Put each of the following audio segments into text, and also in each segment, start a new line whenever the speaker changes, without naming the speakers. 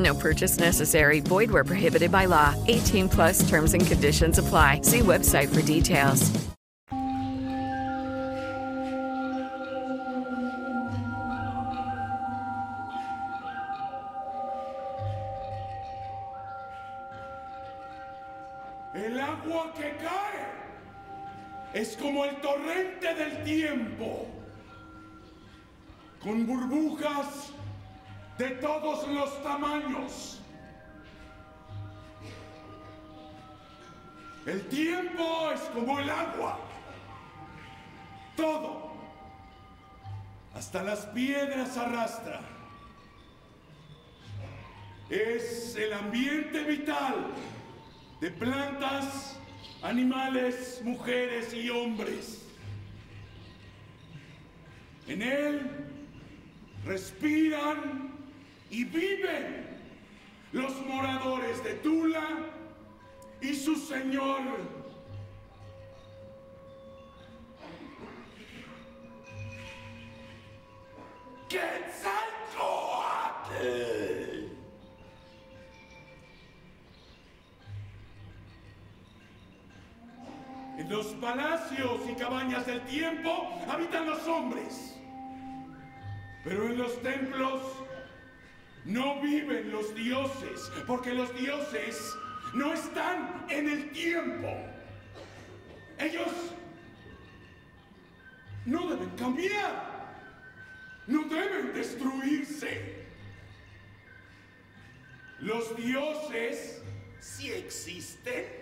No purchase necessary. Void where prohibited by law. 18 plus terms and conditions apply. See website for details.
El agua que cae es como el torrente del tiempo, con burbujas de todos los tamaños. El tiempo es como el agua, todo, hasta las piedras arrastra. Es el ambiente vital de plantas, animales, mujeres y hombres. En él respiran y viven los moradores de Tula y su señor. En los palacios y cabañas del tiempo habitan los hombres. Pero en los templos no viven los dioses, porque los dioses no están en el tiempo. Ellos no deben cambiar, no deben destruirse. Los dioses sí existen.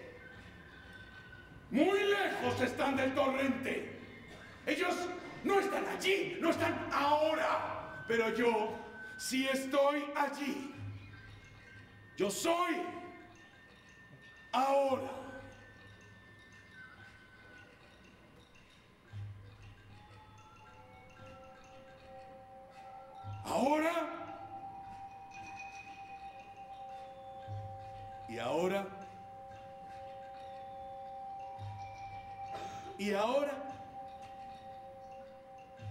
Muy lejos están del torrente. Ellos no están allí, no están ahora. Pero yo sí estoy allí. Yo soy ahora. Ahora. Y ahora. Y ahora,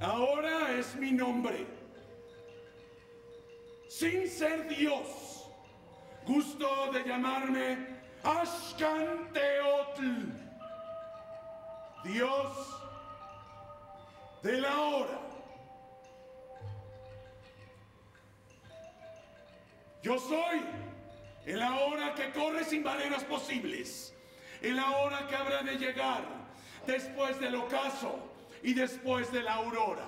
ahora es mi nombre. Sin ser Dios, gusto de llamarme Ashkanteotl, Dios de la hora. Yo soy el ahora que corre sin barreras posibles, el ahora que habrá de llegar después del ocaso y después de la aurora.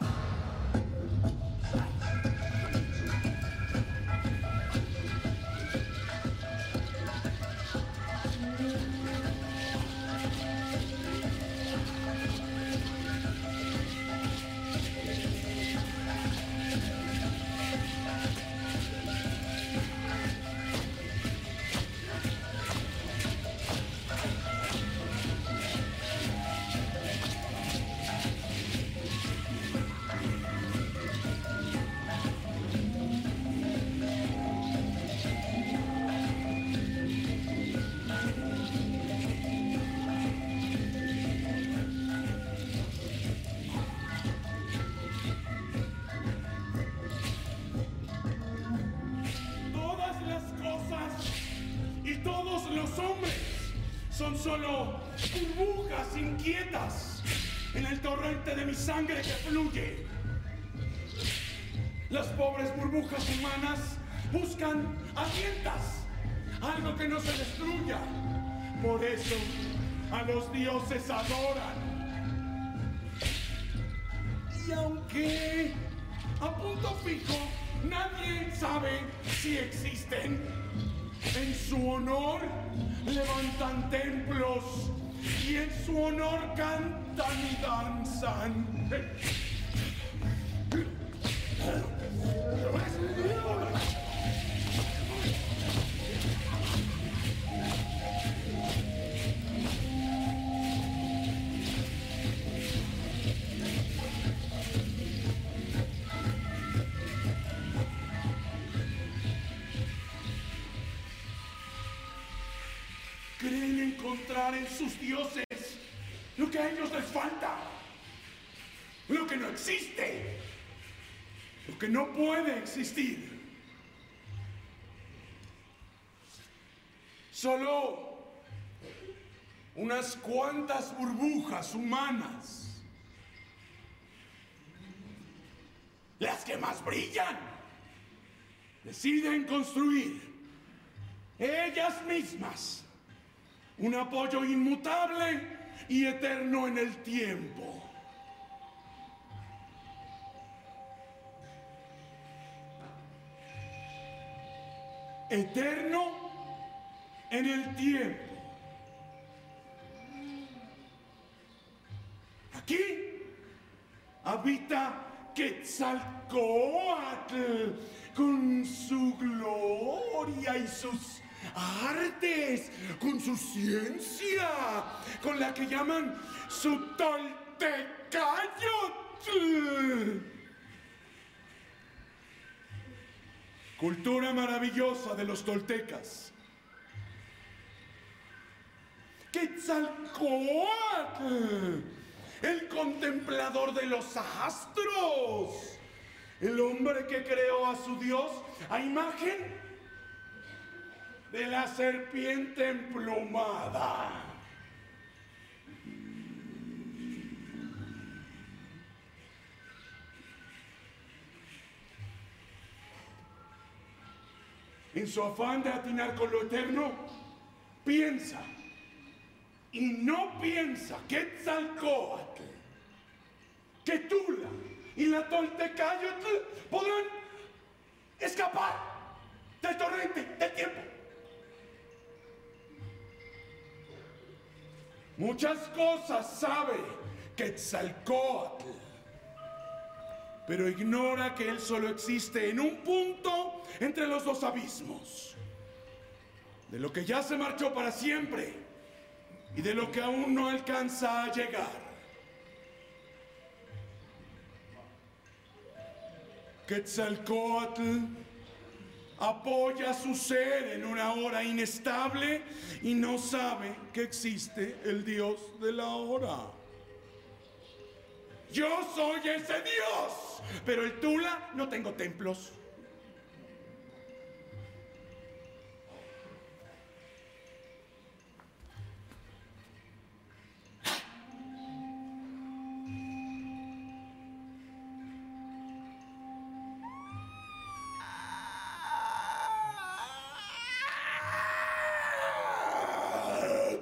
Que fluye. Las pobres burbujas humanas buscan alientas, algo que no se destruya. Por eso a los dioses adoran. Y aunque a punto fijo nadie sabe si existen, en su honor levantan templos y en su honor cantan y existe, lo que no puede existir. Solo unas cuantas burbujas humanas, las que más brillan, deciden construir ellas mismas un apoyo inmutable y eterno en el tiempo. Eterno en el tiempo. Aquí habita Quetzalcoatl con su gloria y sus artes, con su ciencia, con la que llaman su Toltecayotl. Cultura maravillosa de los toltecas. Quetzalcoatl, el contemplador de los astros, el hombre que creó a su Dios a imagen de la serpiente emplumada. En su afán de atinar con lo eterno, piensa y no piensa Quetzalcoatl, que Tula y la Toltecayotl podrán escapar del torrente del tiempo. Muchas cosas sabe Quetzalcoatl, pero ignora que él solo existe en un punto entre los dos abismos. De lo que ya se marchó para siempre y de lo que aún no alcanza a llegar. Quetzalcoatl apoya su ser en una hora inestable y no sabe que existe el Dios de la hora. Yo soy ese Dios, pero el Tula no tengo templos.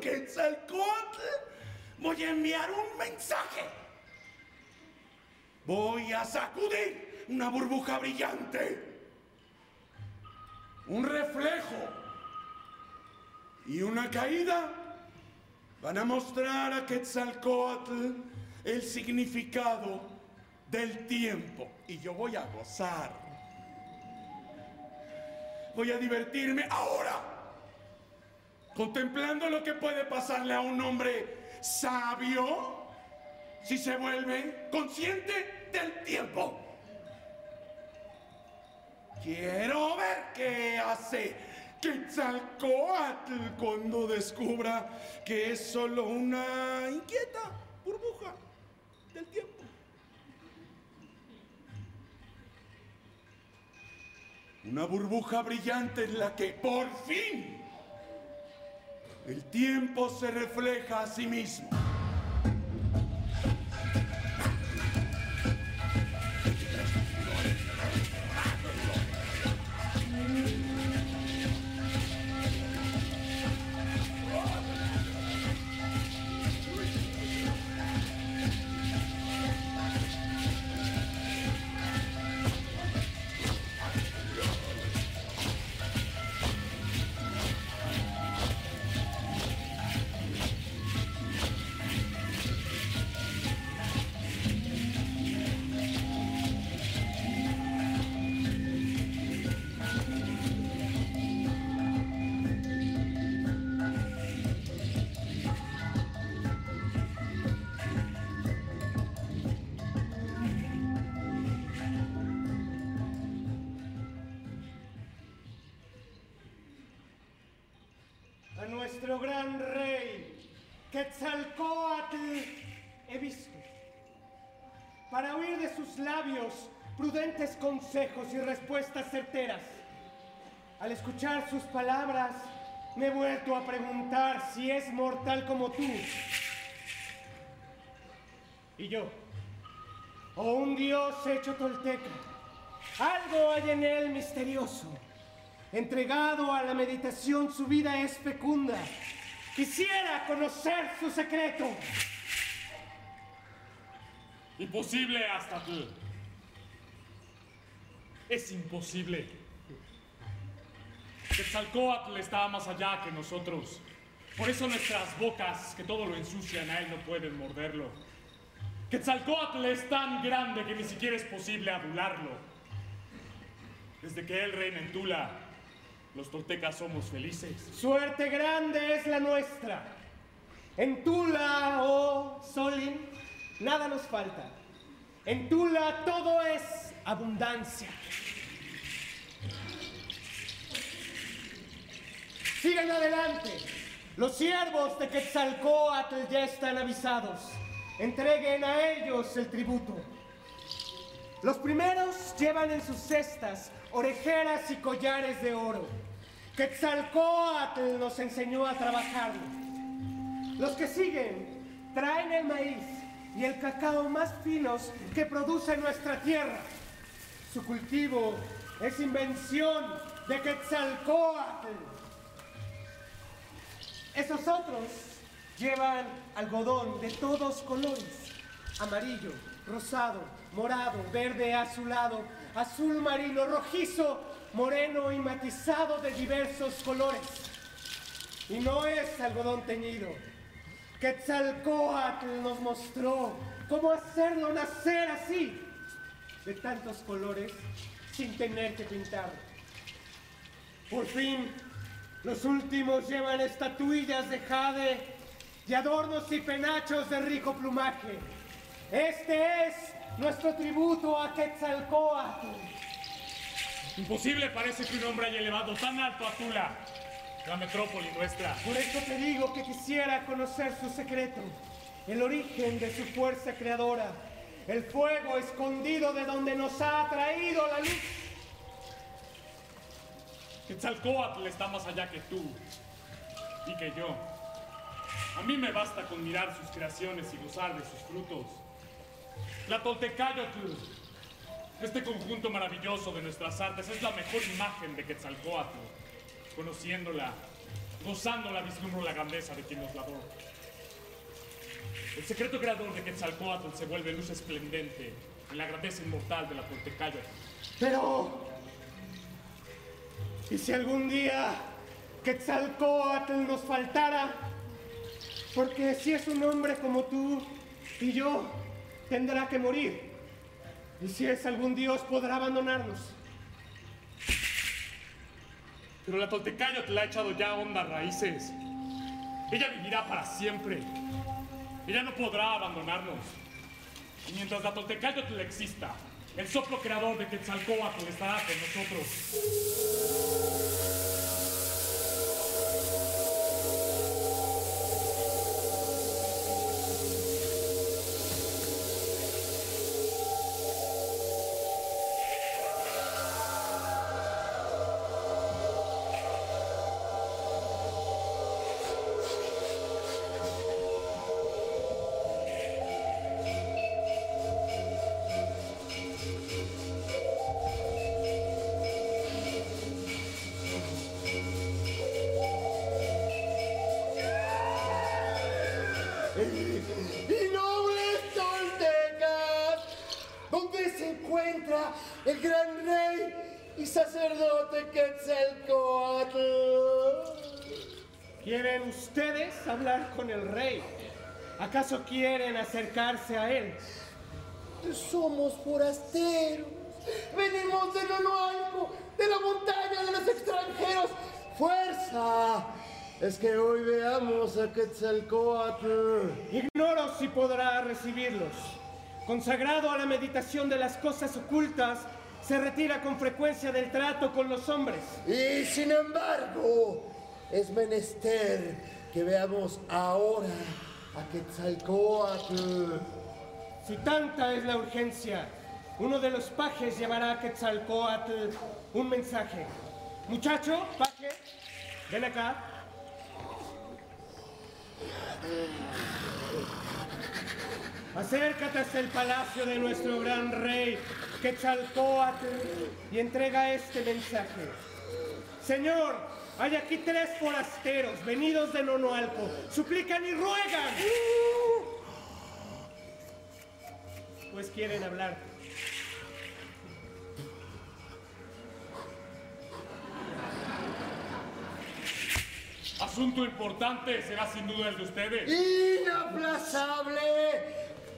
Quetzalcoatl, voy a enviar un mensaje. Voy a sacudir una burbuja brillante, un reflejo y una caída. Van a mostrar a Quetzalcoatl el significado del tiempo y yo voy a gozar. Voy a divertirme ahora contemplando lo que puede pasarle a un hombre sabio si se vuelve consciente del tiempo. Quiero ver qué hace Quetzalcoatl cuando descubra que es solo una inquieta burbuja del tiempo. Una burbuja brillante en la que por fin el tiempo se refleja a sí mismo.
Consejos y respuestas certeras. Al escuchar sus palabras, me he vuelto a preguntar si es mortal como tú. Y yo, o un dios hecho tolteca. Algo hay en él misterioso. Entregado a la meditación, su vida es fecunda. Quisiera conocer su secreto.
Imposible hasta tú. Es imposible. Quetzalcóatl está más allá que nosotros. Por eso nuestras bocas, que todo lo ensucian a él, no pueden morderlo. Quetzalcóatl es tan grande que ni siquiera es posible adularlo. Desde que él reina en Tula, los toltecas somos felices.
Suerte grande es la nuestra. En Tula, oh Solin, nada nos falta. En Tula todo es abundancia. Sigan adelante. Los siervos de Quetzalcóatl ya están avisados. Entreguen a ellos el tributo. Los primeros llevan en sus cestas orejeras y collares de oro. Quetzalcóatl nos enseñó a trabajarlo. Los que siguen traen el maíz y el cacao más finos que produce nuestra tierra. Su cultivo es invención de Quetzalcóatl. Esos otros llevan algodón de todos colores. Amarillo, rosado, morado, verde azulado, azul marino, rojizo, moreno y matizado de diversos colores. Y no es algodón teñido. Quetzalcóatl nos mostró cómo hacerlo nacer así, de tantos colores, sin tener que pintar. Por fin, los últimos llevan estatuillas de jade y adornos y penachos de rico plumaje. Este es nuestro tributo a Quetzalcóatl.
Imposible parece que un hombre haya elevado tan alto a Tula, la metrópoli nuestra.
Por eso te digo que quisiera conocer su secreto, el origen de su fuerza creadora, el fuego escondido de donde nos ha traído la luz.
Quetzalcóatl está más allá que tú y que yo. A mí me basta con mirar sus creaciones y gozar de sus frutos. La Toltecayotl, este conjunto maravilloso de nuestras artes, es la mejor imagen de Quetzalcóatl. Conociéndola, gozándola, vislumbro la grandeza de quien nos la adora. El secreto creador de Quetzalcóatl se vuelve luz esplendente en la grandeza inmortal de la Toltecayotl.
Pero, ¿y si algún día Quetzalcóatl nos faltara? Porque si es un hombre como tú y yo, tendrá que morir. Y si es algún dios, podrá abandonarnos.
Pero la Toltecayotl le ha echado ya hondas raíces. Ella vivirá para siempre. Ella no podrá abandonarnos. Y mientras la Toltecayotl exista, el soplo creador de Quetzalcóatl estará con nosotros.
Hablar con el rey? ¿Acaso quieren acercarse a él?
Somos forasteros, venimos de lo alto, de la montaña de los extranjeros. ¡Fuerza! Es que hoy veamos a Quetzalcoatl.
Ignoro si podrá recibirlos. Consagrado a la meditación de las cosas ocultas, se retira con frecuencia del trato con los hombres.
Y sin embargo, es menester que veamos ahora a Quetzalcoatl.
Si tanta es la urgencia, uno de los pajes llevará a Quetzalcoatl un mensaje. Muchacho, paje, ven acá. Acércate hasta el palacio de nuestro gran rey, Quetzalcoatl, y entrega este mensaje. Señor, hay aquí tres forasteros venidos de Nonoalco. Suplican y ruegan. Pues quieren hablar.
Asunto importante será sin duda el de ustedes.
Inaplazable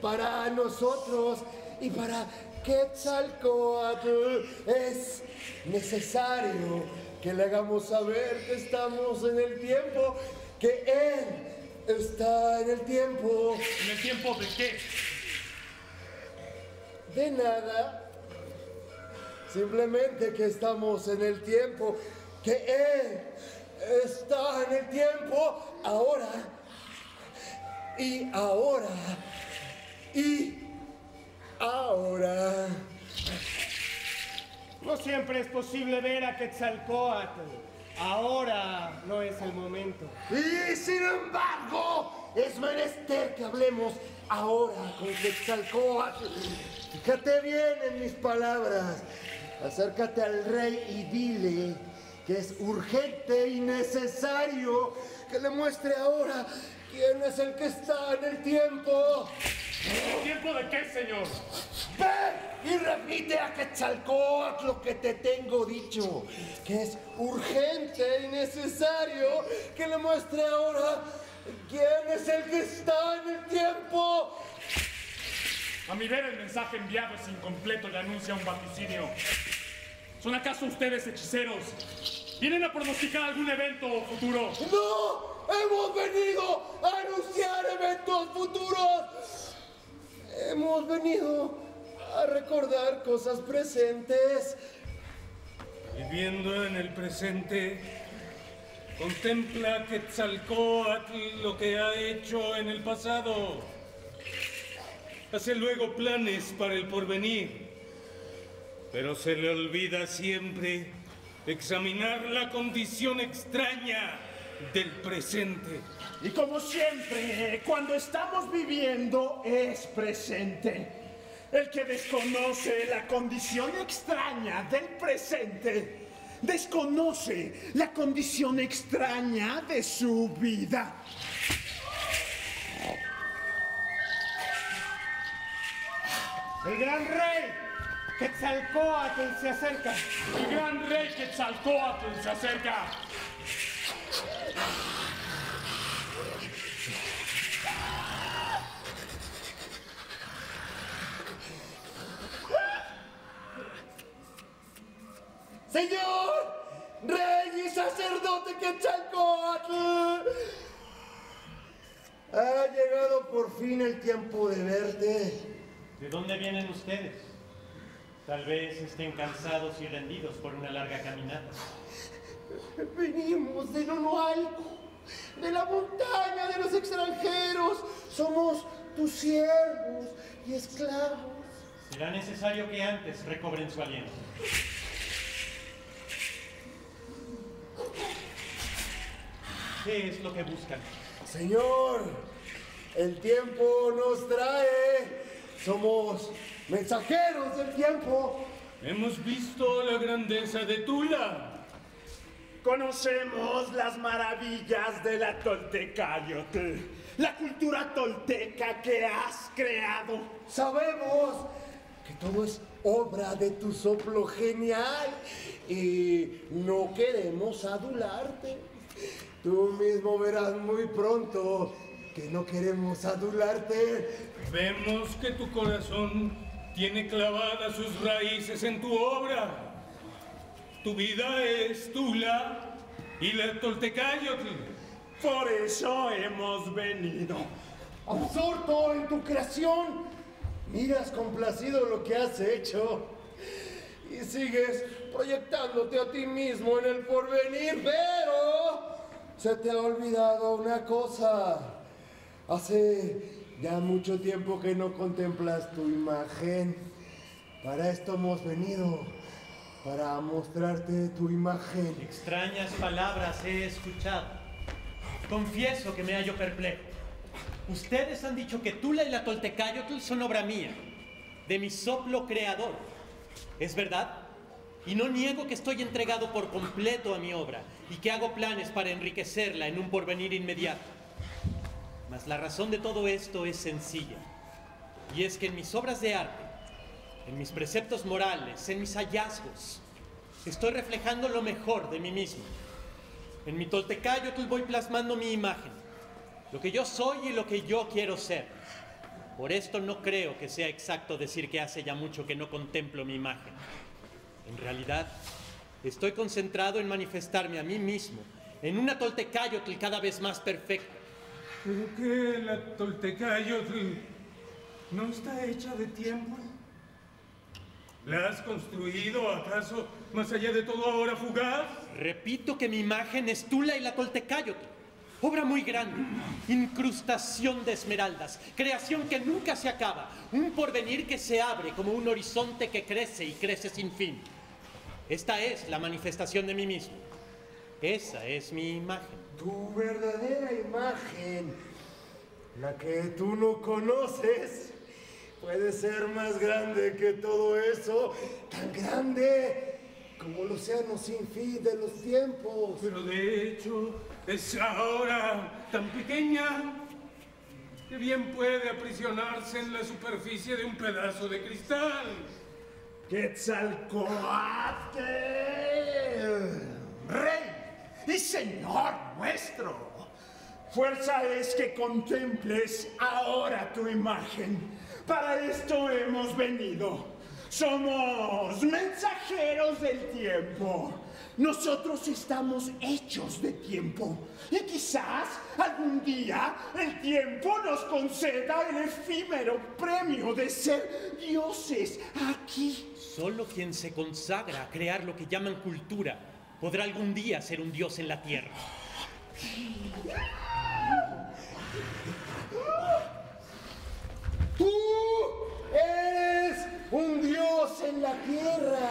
para nosotros y para Quetzalcoatl. Es necesario que le hagamos saber que estamos en el tiempo, que Él está en el tiempo.
¿En el tiempo de qué?
De nada. Simplemente que estamos en el tiempo, que Él está en el tiempo ahora y ahora y ahora.
No siempre es posible ver a Quetzalcoatl. Ahora no es el momento.
Y sin embargo, es menester que hablemos ahora con Quetzalcoatl. Fíjate bien en mis palabras. Acércate al rey y dile que es urgente y necesario que le muestre ahora quién es el que está en el tiempo.
¿El tiempo de qué, señor?
Ve y repite a Quetzalcóatl lo que te tengo dicho, que es urgente y necesario que le muestre ahora quién es el que está en el tiempo.
A mi ver, el mensaje enviado es incompleto y anuncia un vaticinio. ¿Son acaso ustedes hechiceros? ¿Vienen a pronosticar algún evento futuro?
¡No! ¡Hemos venido a anunciar eventos futuros! Hemos venido a recordar cosas presentes.
Viviendo en el presente, contempla Quetzalcóatl lo que ha hecho en el pasado. Hace luego planes para el porvenir, pero se le olvida siempre examinar la condición extraña del presente.
Y como siempre, cuando estamos viviendo es presente. El que desconoce la condición extraña del presente, desconoce la condición extraña de su vida.
El gran rey Quetzalcoatl se acerca.
El gran rey Quetzalcóatl se acerca.
Señor, rey y sacerdote Quetzalcóatl, ha llegado por fin el tiempo de verte.
¿De dónde vienen ustedes? Tal vez estén cansados y rendidos por una larga caminata.
Venimos de Nonoalco, de la montaña de los extranjeros. Somos tus siervos y esclavos.
Será necesario que antes recobren su aliento. ¿Qué es lo que buscan?
Señor, el tiempo nos trae. Somos mensajeros del tiempo.
Hemos visto la grandeza de Tula.
Conocemos las maravillas de la Toltecayotl, la cultura tolteca que has creado.
Sabemos que todo es obra de tu soplo genial y no queremos adularte. Tú mismo verás muy pronto que no queremos adularte.
Vemos que tu corazón tiene clavadas sus raíces en tu obra. Tu vida es Tula y la Toltecayotl.
Por eso hemos venido.
Absorto en tu creación, miras complacido lo que has hecho y sigues proyectándote a ti mismo en el porvenir, pero se te ha olvidado una cosa. Hace ya mucho tiempo que no contemplas tu imagen. Para esto hemos venido, para mostrarte tu imagen.
Extrañas palabras he escuchado. Confieso que me hallo perplejo. Ustedes han dicho que Tula y la Toltecayotl son obra mía, de mi soplo creador. ¿Es verdad? Y no niego que estoy entregado por completo a mi obra y que hago planes para enriquecerla en un porvenir inmediato. Mas la razón de todo esto es sencilla. Y es que en mis obras de arte, en mis preceptos morales, en mis hallazgos, estoy reflejando lo mejor de mí mismo. En mi Toltecayotl voy plasmando mi imagen, lo que yo soy y lo que yo quiero ser. Por esto no creo que sea exacto decir que hace ya mucho que no contemplo mi imagen. En realidad, estoy concentrado en manifestarme a mí mismo en una Toltecayotl cada vez más perfecta.
¿Pero qué? ¿La Toltecayotl no está hecha de tiempo? ¿La has construido acaso más allá de todo ahora fugaz?
Repito que mi imagen es Tula y la Toltecayotl. Obra muy grande, incrustación de esmeraldas, creación que nunca se acaba, un porvenir que se abre como un horizonte que crece y crece sin fin. Esta es la manifestación de mí mismo. Esa es mi imagen.
Tu verdadera imagen, la que tú no conoces, puede ser más grande que todo eso, tan grande como el océano sin fin de los tiempos.
Pero de hecho, es ahora tan pequeña que bien puede aprisionarse en la superficie de un pedazo de cristal.
Quetzalcoatl, rey y señor nuestro. Fuerza es que contemples ahora tu imagen. Para esto hemos venido. Somos mensajeros del tiempo. Nosotros estamos hechos de tiempo. Y quizás algún día el tiempo nos conceda el efímero premio de ser dioses aquí.
Solo quien se consagra a crear lo que llaman cultura podrá algún día ser un dios en la tierra.
Tú eres un dios en la tierra.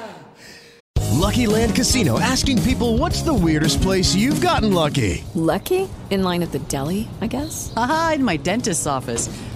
Lucky Land Casino asking people what's the weirdest place you've gotten lucky?
Lucky? In line at the deli, I guess?
Aha, in my dentist's office.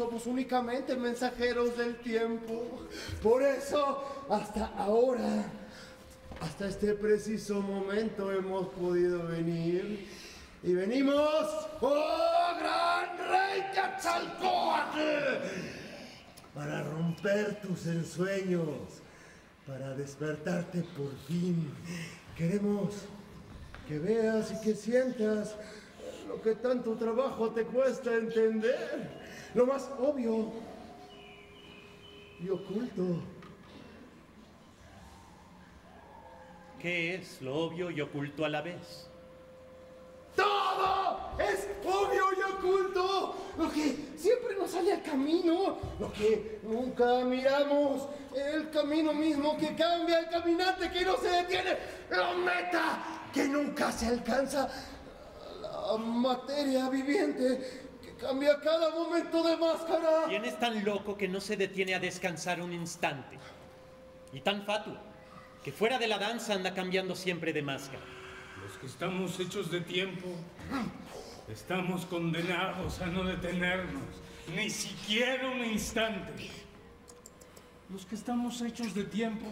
somos únicamente mensajeros del tiempo. Por eso, hasta ahora, hasta este preciso momento hemos podido venir. Y venimos, oh gran rey Quetzalcóatl, para romper tus ensueños, para despertarte por fin. Queremos que veas y que sientas lo que tanto trabajo te cuesta entender lo más obvio y oculto.
¿Qué es lo obvio y oculto a la vez?
Todo es obvio y oculto. Lo que siempre nos sale al camino, lo que nunca miramos, el camino mismo que cambia, el caminante que no se detiene, la meta que nunca se alcanza, la materia viviente Cambia cada momento de máscara.
¿Quién es tan loco que no se detiene a descansar un instante? Y tan fatuo, que fuera de la danza anda cambiando siempre de máscara.
Los que estamos hechos de tiempo, estamos condenados a no detenernos, ni siquiera un instante. Los que estamos hechos de tiempo,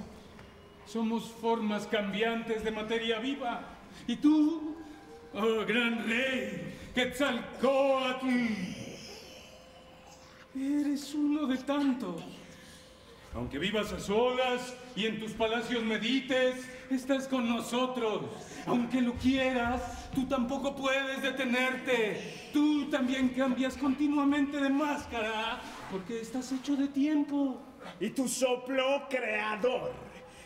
Somos formas cambiantes de materia viva. Y tú, oh gran rey, Quetzalcoatl, eres uno de tantos. Aunque vivas a solas y en tus palacios medites, estás con nosotros. Aunque lo quieras, tú tampoco puedes detenerte. Tú también cambias continuamente de máscara porque estás hecho de tiempo.
Y tu soplo creador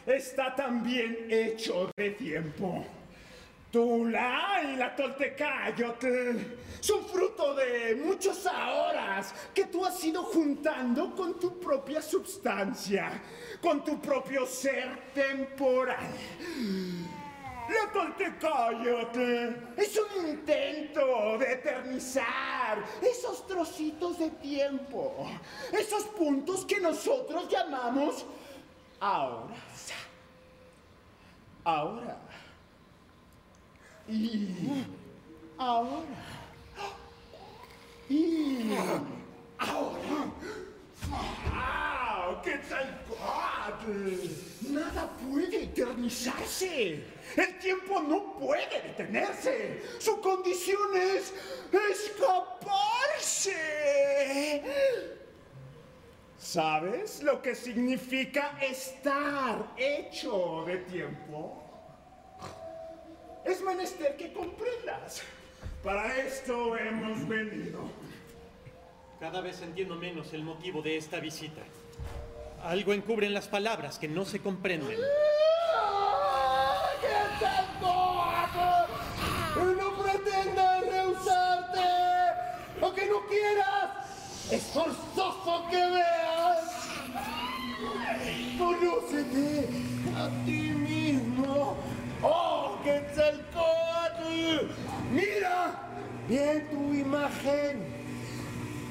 está también hecho de tiempo. Tula y la Toltecayotl son fruto de muchos ahoras que tú has ido juntando con tu propia substancia, con tu propio ser temporal. La Toltecayotl es un intento de eternizar esos trocitos de tiempo, esos puntos que nosotros llamamos ahora. Ahora. Y ahora. Y ahora. ¡Wow! ¡Quetzalcoatl! Nada puede eternizarse. El tiempo no puede detenerse. Su condición es escaparse. ¿Sabes lo que significa estar hecho de tiempo? Es menester que comprendas. Para esto hemos venido.
Cada vez entiendo menos el motivo de esta visita. Algo encubren las palabras que no se comprenden.
No pretendas rehusarte o que no quieras. Es forzoso que veas. Conócete a ti mismo. ¡Oh, Quetzalcoatl! ¡Mira! Bien tu imagen,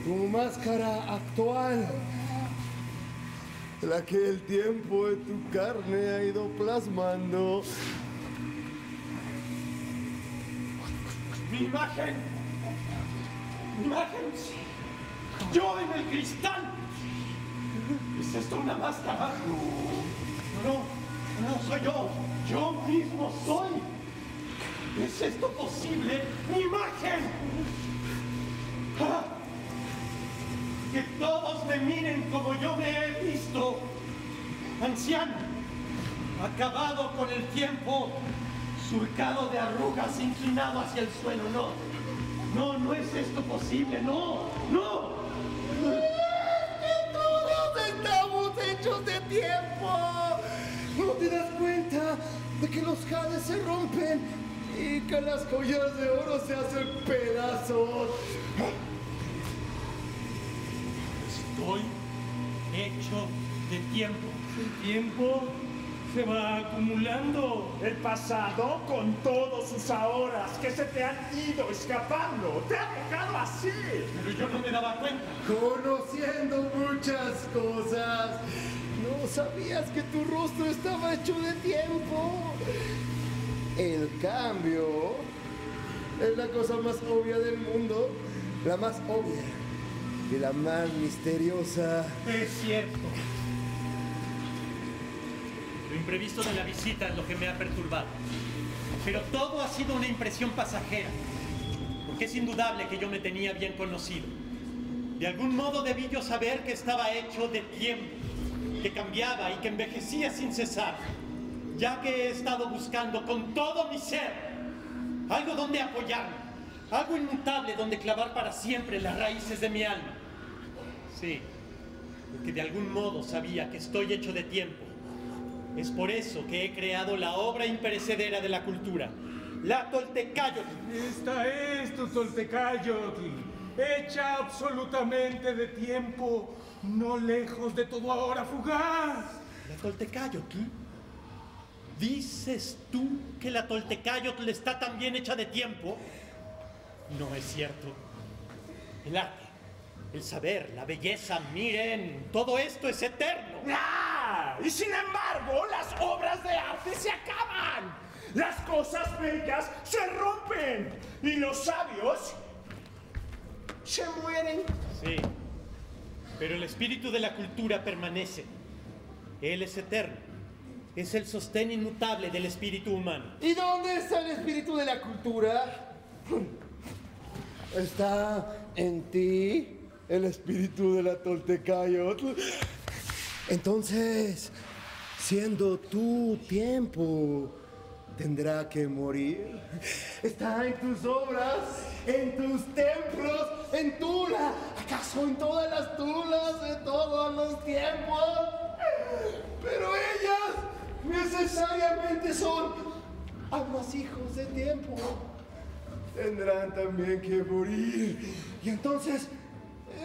tu máscara actual, la que el tiempo de tu carne ha ido plasmando.
Mi imagen. Mi imagen. Yo en el cristal. ¿Es esto una máscara? No, no soy yo. Yo mismo soy. ¿Es esto posible? ¡Mi imagen! ¡Ah! Que todos me miren como yo me he visto. Anciano, acabado con el tiempo, surcado de arrugas, inclinado hacia el suelo. No, no, no es esto posible. No, no.
¡Que todos estamos hechos de tiempo! ¿No te das cuenta de que los jades se rompen y que las joyas de oro se hacen pedazos?
Estoy hecho de tiempo. El tiempo se va acumulando.
El pasado con todos sus ahoras que se te han ido escapando. Te ha dejado así.
Pero yo no me daba cuenta.
Conociendo muchas cosas. No sabías que tu rostro estaba hecho de tiempo. El cambio es la cosa más obvia del mundo. La más obvia y la más misteriosa.
Es cierto. Lo imprevisto de la visita es lo que me ha perturbado. Pero todo ha sido una impresión pasajera. Porque es indudable que yo me tenía bien conocido. De algún modo debí yo saber que estaba hecho de tiempo, que cambiaba y que envejecía sin cesar. Ya que he estado buscando con todo mi ser algo donde apoyarme, algo inmutable donde clavar para siempre las raíces de mi alma. Sí, porque de algún modo sabía que estoy hecho de tiempo. Es por eso que he creado la obra imperecedera de la cultura, la Toltecayotl.
Esta es tu Toltecayotl, hecha absolutamente de tiempo, no lejos de todo ahora fugaz.
¿La Toltecayotl? ¿Dices tú que la Toltecayotl está también hecha de tiempo? No es cierto. El arte, el saber, la belleza, miren, todo esto es eterno.
¡Ah! Y sin embargo, las obras de arte se acaban. Las cosas bellas se rompen. Y los sabios se mueren.
Sí, pero el espíritu de la cultura permanece. Él es eterno. Es el sostén inmutable del espíritu humano.
¿Y dónde está el espíritu de la cultura? Está en ti el espíritu de la Toltecayotl. Entonces, siendo tu tiempo, tendrá que morir. Está en tus obras, en tus templos, en Tula. ¿Acaso en todas las Tulas de todos los tiempos? Pero ellas necesariamente son hijos de tiempo. Tendrán también que morir. Y entonces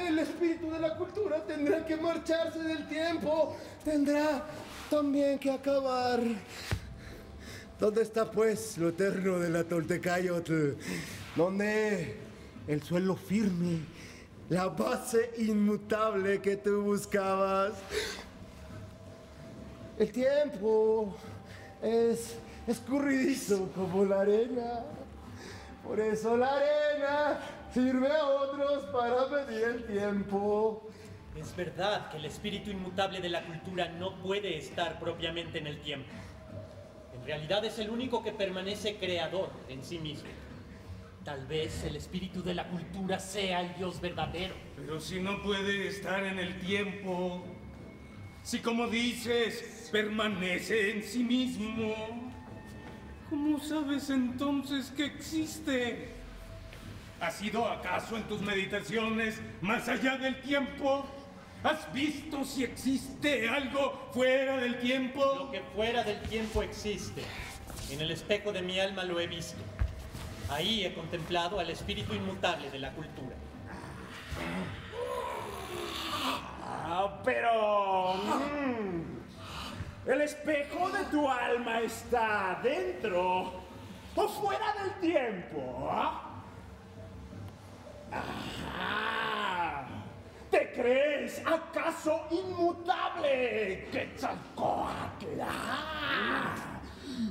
el espíritu de la cultura tendrá que marcharse del tiempo. Tendrá también que acabar. ¿Dónde está pues lo eterno de la Toltecayotl? ¿Dónde el suelo firme, la base inmutable que tú buscabas? El tiempo es escurridizo como la arena. Por eso la arena sirve a otros para medir el tiempo.
Es verdad que el espíritu inmutable de la cultura no puede estar propiamente en el tiempo. Realidad es el único que permanece creador en sí mismo. Tal vez el espíritu de la cultura sea el Dios verdadero.
Pero si no puede estar en el tiempo, si como dices, permanece en sí mismo, ¿cómo sabes entonces que existe? ¿Has ido acaso en tus meditaciones más allá del tiempo? ¿Has visto si existe algo fuera del tiempo?
Lo que fuera del tiempo existe. En el espejo de mi alma lo he visto. Ahí he contemplado al espíritu inmutable de la cultura.
Ah, pero... mm, el espejo de tu alma está dentro o fuera del tiempo. ¿ah? Ah, ¿Te crees acaso inmutable? Quetzalcóatl. Ah,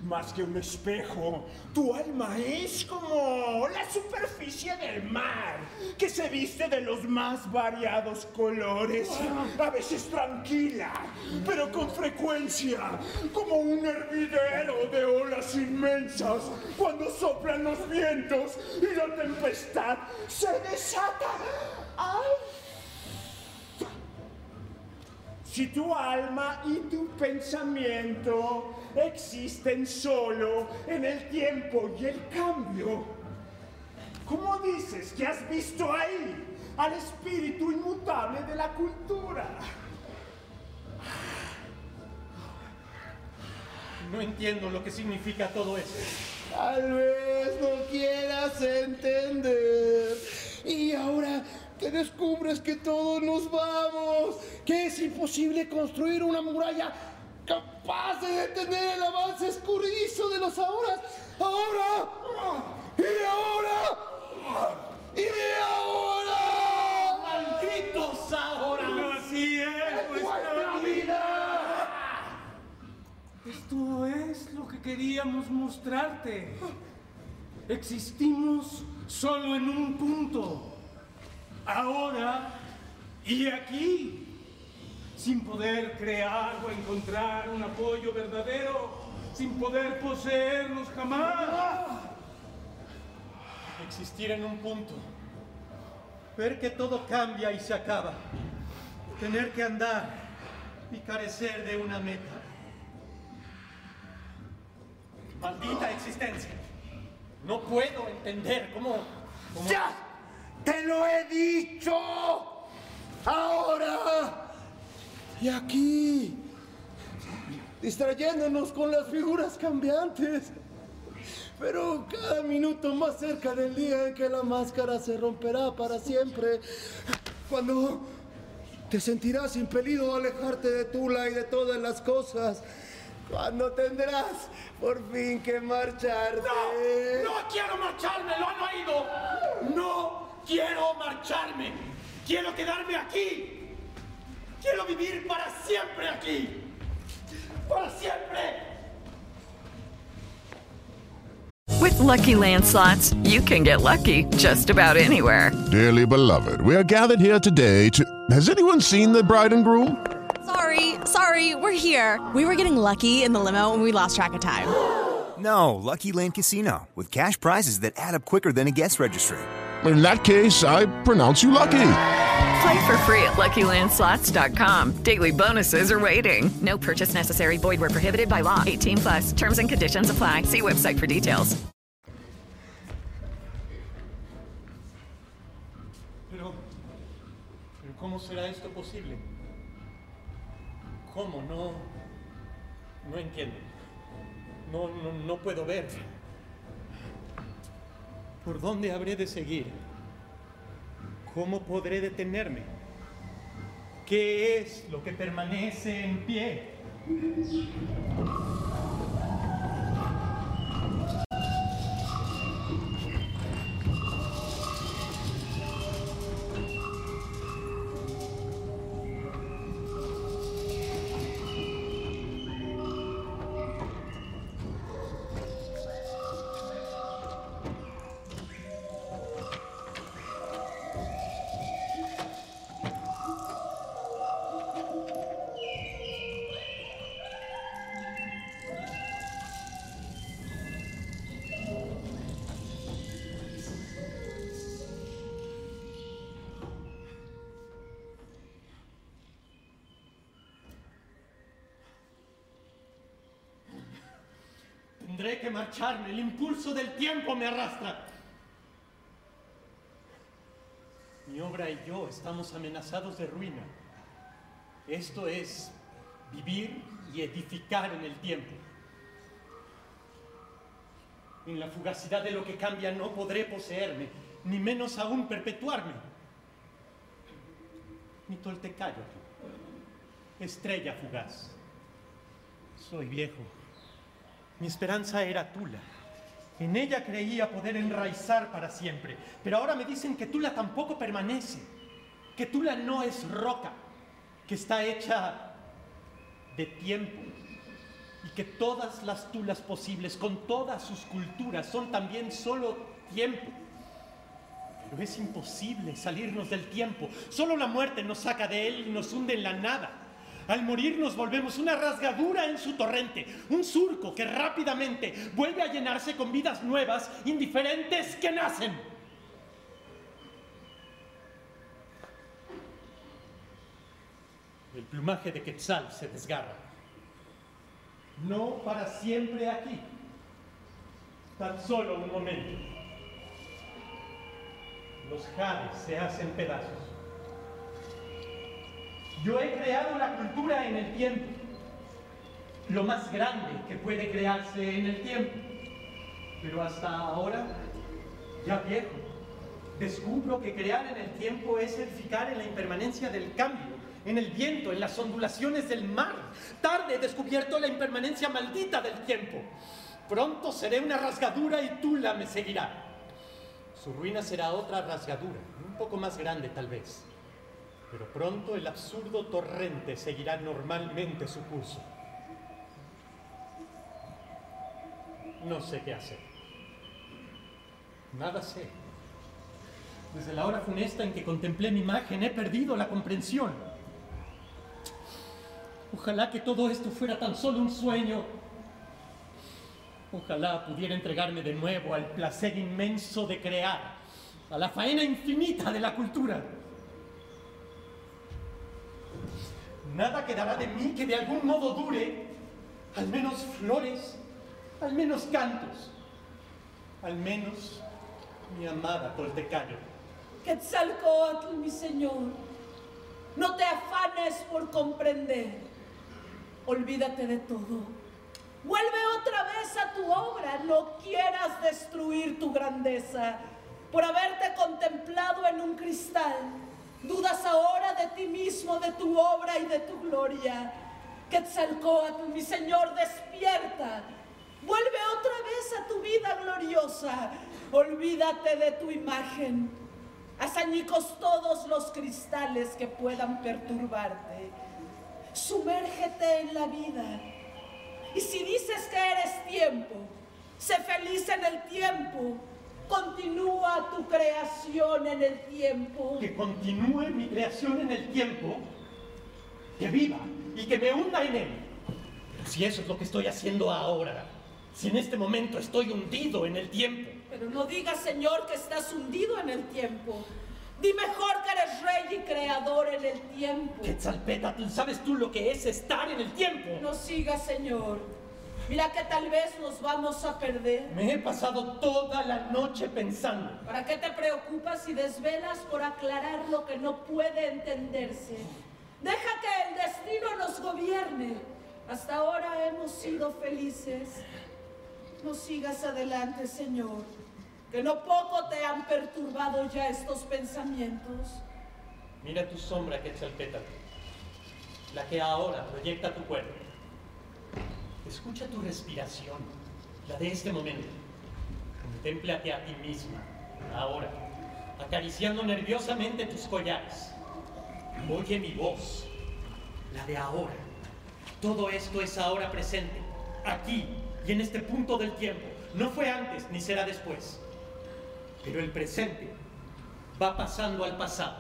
Más que un espejo, tu alma es como la superficie del mar, que se viste de los más variados colores, a veces tranquila, pero con frecuencia, como un hervidero de olas inmensas, cuando soplan los vientos y la tempestad se desata. ¡Ay! Si tu alma y tu pensamiento existen solo en el tiempo y el cambio, ¿cómo dices que has visto ahí al espíritu inmutable de la cultura?
No entiendo lo que significa todo eso.
Tal vez no quieras entender. Y ahora que descubres que todos nos vamos, que es imposible construir una muralla capaz de detener el avance escurridizo de los ahora. Ahora. Y de ahora. Y de ahora.
¡Malditos ahora!
Así es nuestra vida. Esto es lo que queríamos mostrarte. Existimos solo en un punto. Ahora y aquí. Sin poder crear o encontrar un apoyo verdadero. Sin poder poseernos jamás.
Existir en un punto. Ver que todo cambia y se acaba. Tener que andar y carecer de una meta. Maldita existencia. No puedo entender cómo... cómo-
¡Ya! ¡Te lo he dicho! ¡Ahora! Y aquí, distrayéndonos con las figuras cambiantes. Pero cada minuto más cerca del día en que la máscara se romperá para siempre. Cuando te sentirás impelido a alejarte de Tula y de todas las cosas. Cuando tendrás por fin que marcharte.
¡No! ¡No quiero marcharme! ¡Lo han oído! ¡No quiero marcharme! ¡Quiero quedarme aquí! ¡Quiero vivir para siempre aquí! ¡Para siempre!
With Lucky Land slots, you can get lucky just about anywhere.
Dearly beloved, we are gathered here today to. Has anyone seen the bride and groom?
Sorry, Sorry, we're here. We were getting lucky in the limo and we lost track of time.
No, Lucky Land Casino, with cash prizes that add up quicker than a guest registry.
In that case, I pronounce you lucky.
Play for free at LuckyLandSlots.com. Daily bonuses are waiting. No purchase necessary. Void were prohibited by law. 18 plus. Terms and conditions apply. See website for details.
Pero, pero ¿cómo será esto posible? ¿Cómo? No, no entiendo. No, no, no puedo ver. ¿Por dónde habré de seguir? ¿Cómo podré detenerme? ¿Qué es lo que permanece en pie? Tendré que marcharme. El impulso del tiempo me arrastra. Mi obra y yo estamos amenazados de ruina. Esto es vivir y edificar en el tiempo. En la fugacidad de lo que cambia no podré poseerme, ni menos aún perpetuarme. Mi toltecayo, estrella fugaz. Soy viejo. Mi esperanza era Tula. En ella creía poder enraizar para siempre. Pero ahora me dicen que Tula tampoco permanece. Que Tula no es roca. Que está hecha de tiempo. Y que todas las Tulas posibles, con todas sus culturas, son también solo tiempo. Pero es imposible salirnos del tiempo. Solo la muerte nos saca de él y nos hunde en la nada. Al morir nos volvemos una rasgadura en su torrente, un surco que rápidamente vuelve a llenarse con vidas nuevas, indiferentes que nacen. El plumaje de Quetzal se desgarra. No para siempre aquí, tan solo un momento. Los jades se hacen pedazos. Yo he creado la cultura en el tiempo, lo más grande que puede crearse en el tiempo. Pero hasta ahora, ya viejo, descubro que crear en el tiempo es edificar en la impermanencia del cambio, en el viento, en las ondulaciones del mar. Tarde he descubierto la impermanencia maldita del tiempo. Pronto seré una rasgadura y Tula me seguirá. Su ruina será otra rasgadura, un poco más grande tal vez. Pero pronto el absurdo torrente seguirá normalmente su curso. No sé qué hacer. Nada sé. Desde la hora funesta en que contemplé mi imagen he perdido la comprensión. Ojalá que todo esto fuera tan solo un sueño. Ojalá pudiera entregarme de nuevo al placer inmenso de crear, a la faena infinita de la cultura. Nada quedará de mí que de algún modo dure, al menos flores, al menos cantos, al menos mi amada Toltecayo.
Quetzalcoatl, mi señor, no te afanes por comprender. Olvídate de todo. Vuelve otra vez a tu obra. No quieras destruir tu grandeza por haberte contemplado en un cristal. Dudas ahora de ti mismo, de tu obra y de tu gloria. Quetzalcoatl, mi señor, despierta. Vuelve otra vez a tu vida gloriosa. Olvídate de tu imagen. Haz añicos todos los cristales que puedan perturbarte. Sumérgete en la vida. Y si dices que eres tiempo, sé feliz en el tiempo. Continúa tu creación en el tiempo.
Que continúe mi creación en el tiempo. Que viva, y que me hunda en él. Pero si eso es lo que estoy haciendo ahora, si en este momento estoy hundido en el tiempo,
Pero no digas, Señor, que estás hundido en el tiempo. Di mejor que eres rey y creador en el tiempo.
Quetzalpétatl, ¿sabes tú lo que es estar en el tiempo?
No sigas, Señor. Mira que tal vez nos vamos a perder.
Me he pasado toda la noche pensando.
¿Para qué te preocupas y desvelas por aclarar lo que no puede entenderse? Deja que el destino nos gobierne. Hasta ahora hemos sido felices. No sigas adelante, Señor, que no poco te han perturbado ya estos pensamientos.
Mira tu sombra, Quetzalpétatl, la que ahora proyecta tu cuerpo. Escucha tu respiración, la de este momento. Contémplate a ti misma, ahora, acariciando nerviosamente tus collares. Oye mi voz, la de ahora. Todo esto es ahora presente, aquí y en este punto del tiempo. No fue antes ni será después. Pero el presente va pasando al pasado.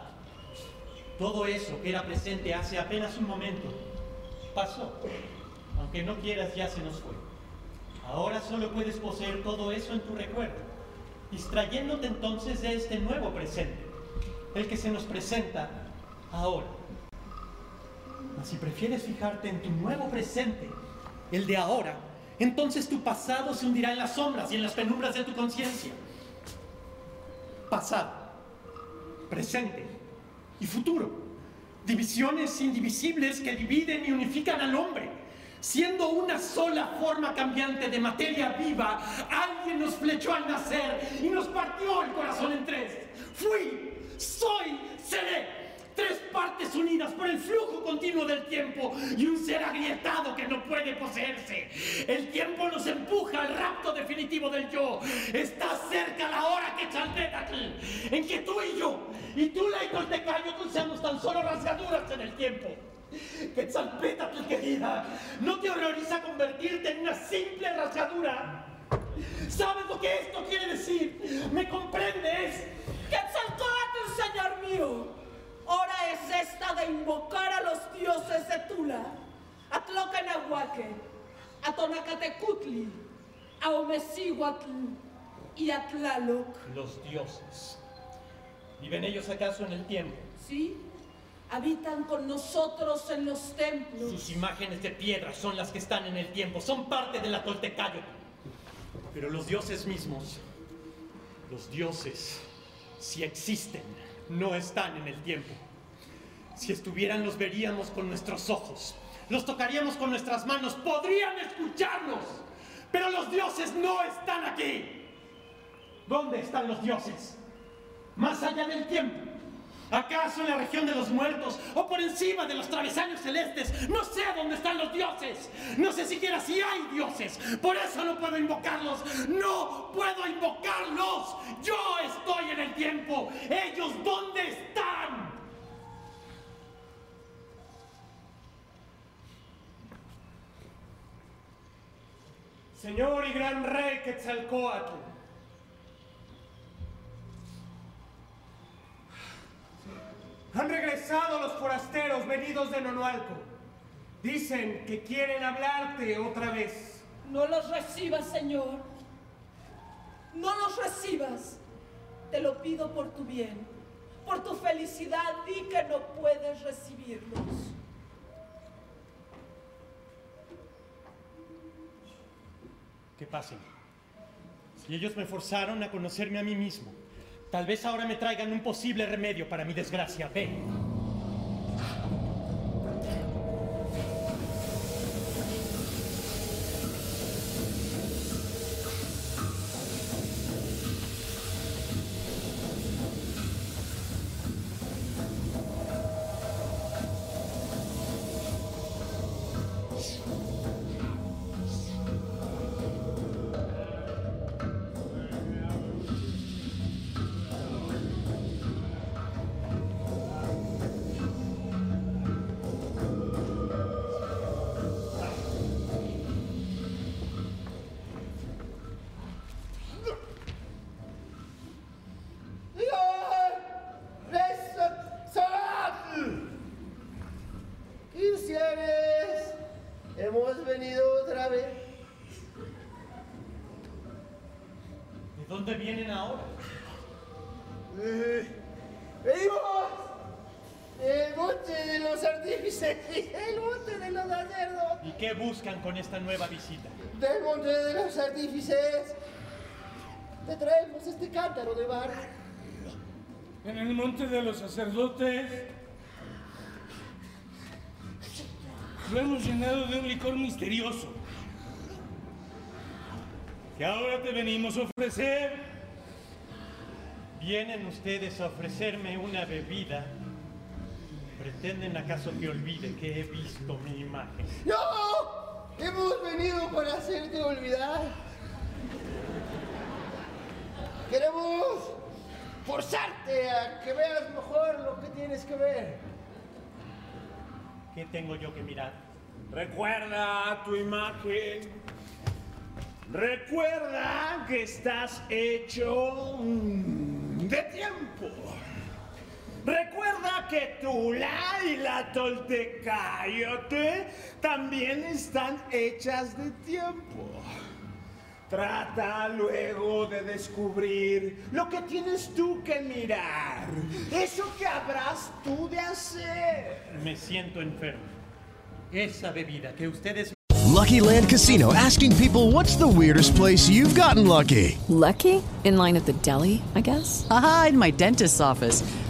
Todo eso que era presente hace apenas un momento pasó. Aunque no quieras, ya se nos fue. Ahora solo puedes poseer todo eso en tu recuerdo, distrayéndote entonces de este nuevo presente, el que se nos presenta ahora. Mas si prefieres fijarte en tu nuevo presente, el de ahora, entonces tu pasado se hundirá en las sombras y en las penumbras de tu conciencia. Pasado, presente y futuro. Divisiones indivisibles que dividen y unifican al hombre. Siendo una sola forma cambiante de materia viva, alguien nos flechó al nacer y nos partió el corazón en tres. Fui, soy, seré. Tres partes unidas por el flujo continuo del tiempo y un ser agrietado que no puede poseerse. El tiempo nos empuja al rapto definitivo del yo. Está cerca la hora que Chaltetatl, en que tú y yo, y tú la y Toltecayo, seamos tan solo rasgaduras en el tiempo. Quetzalpétatl, querida, ¿no te horroriza convertirte en una simple rasgadura? ¿Sabes lo que esto quiere decir? ¿Me comprendes?
¡Quetzalcóatl, señor mío! Hora es esta de invocar a los dioses de Tula, a Tlocanahuaque, a Tonacatecutli, a Omecihuatl y a Tlaloc.
Los dioses. ¿Viven ellos acaso en el tiempo?
Sí, habitan con nosotros en los templos.
Sus imágenes de piedra son las que están en el tiempo, son parte de la Toltecayo. Pero los dioses mismos, los dioses, si existen, no están en el tiempo. Si estuvieran, los veríamos con nuestros ojos, los tocaríamos con nuestras manos, podrían escucharnos. Pero los dioses no están aquí. ¿Dónde están los dioses? Más allá del tiempo. ¿Acaso en la región de los muertos o por encima de los travesaños celestes? No sé dónde están los dioses. No sé siquiera si hay dioses. Por eso no puedo invocarlos. No puedo invocarlos. Yo estoy en el tiempo. ¿Ellos dónde están?
Señor y gran rey Quetzalcóatl. Han regresado los forasteros venidos de Nonualco. Dicen que quieren hablarte otra vez.
No los recibas, Señor. No los recibas. Te lo pido por tu bien. Por tu felicidad, di que no puedes recibirlos.
Que pasen. Si ellos me forzaron a conocerme a mí mismo, tal vez ahora me traigan un posible remedio para mi desgracia. Ve. De
los sacerdotes
lo hemos llenado de un licor misterioso. Que ahora te venimos a ofrecer.
¿Vienen ustedes a ofrecerme una bebida? ¿Pretenden acaso que olvide que he visto mi imagen?
¡No! Hemos venido para hacerte olvidar. Queremos forzarte a que veas mejor lo que tienes que ver.
¿Qué tengo yo que mirar?
Recuerda tu imagen. Recuerda que estás hecho de tiempo. Recuerda que Tula y la Toltecayote también están hechas de tiempo. Trata luego de descubrir lo que tienes tú que mirar. Eso que habrás tú de hacer.
Me siento enfermo. Esa bebida que ustedes
Lucky Land Casino asking people what's the weirdest place you've gotten lucky?
Lucky? In line at the deli, I guess?
Aha, in my dentist's office.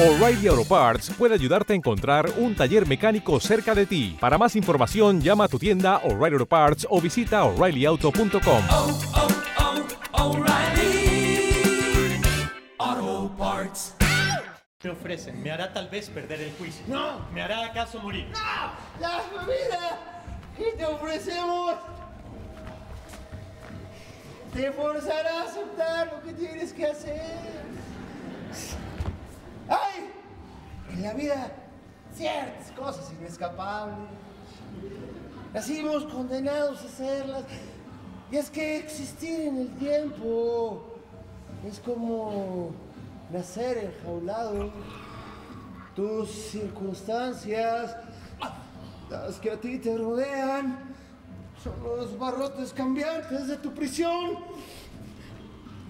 O'Reilly Auto Parts puede ayudarte a encontrar un taller mecánico cerca de ti. Para más información, llama a tu tienda O'Reilly Auto Parts o visita oreillyauto.com.
Auto Parts.
me ofrecen me hará tal vez perder el juicio.
No.
¿Me hará acaso morir?
¡No! ¡La bebida que te ofrecemos te forzará a aceptar lo que tienes que hacer. ¡Ay! En la vida, ciertas cosas inescapables. Nacimos condenados a hacerlas. Y es que existir en el tiempo es como nacer enjaulado. Tus circunstancias, las que a ti te rodean, son los barrotes cambiantes de tu prisión.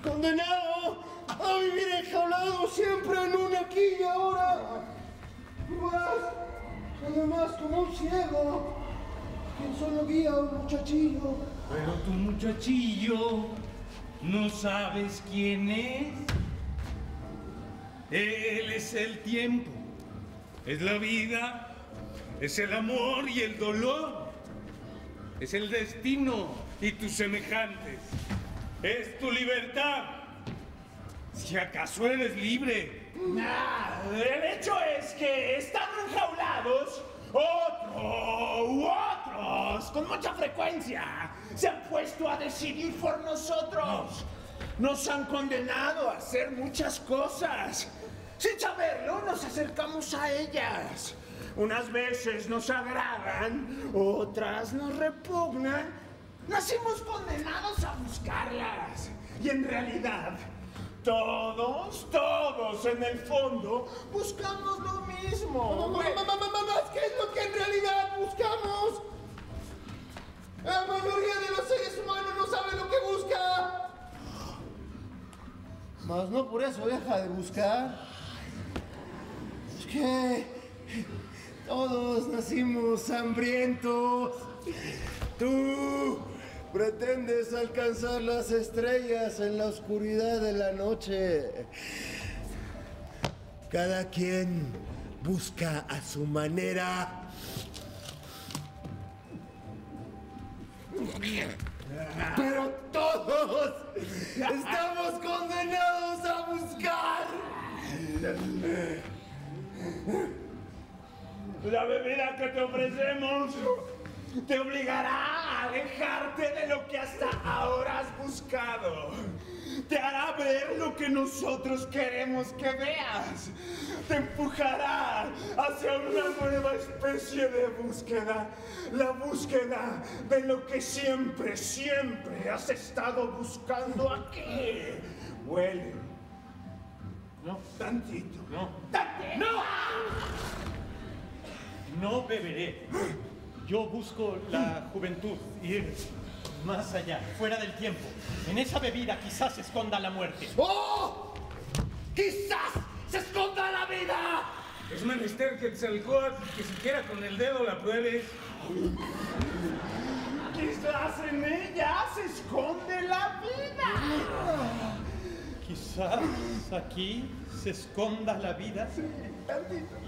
Condenado a vivir enjaulado siempre en un aquí y ahora. Vas, además como un ciego, quien solo guía a un muchachillo.
Pero tu muchachillo no sabes quién es. Él es el tiempo, es la vida, es el amor y el dolor, es el destino y tus semejantes, es tu libertad. Si acaso eres libre.
Nah, el hecho es que estando enjaulados, otro u otros, con mucha frecuencia, se han puesto a decidir por nosotros. Nos han condenado a hacer muchas cosas. Sin saberlo, nos acercamos a ellas. Unas veces nos agradan, otras nos repugnan. Nacimos condenados a buscarlas. Y en realidad, todos, todos en el fondo buscamos lo mismo.
Mamás, ¿qué es lo que en realidad buscamos? La mayoría de los seres humanos no sabe lo que busca. Mas no por eso deja de buscar. Es que todos nacimos hambrientos. Tú pretendes alcanzar las estrellas en la oscuridad de la noche. Cada quien busca a su manera. Pero todos estamos condenados a buscar.
La bebida que te ofrecemos te obligará a alejarte de lo que hasta ahora has buscado. Te hará ver lo que nosotros queremos que veas. Te empujará hacia una nueva especie de búsqueda. La búsqueda de lo que siempre, siempre has estado buscando aquí. Huele.
No.
Tantito.
No.
Tantito.
¡No! No beberé. Yo busco la juventud, ir más allá, fuera del tiempo. En esa bebida quizás se esconda la muerte.
¡Oh! ¡Quizás se esconda la vida!
Es menester que Quetzalcóatl que siquiera con el dedo la pruebes.
Quizás en ella se esconde la vida.
Quizás aquí se esconda la vida.
Tantito.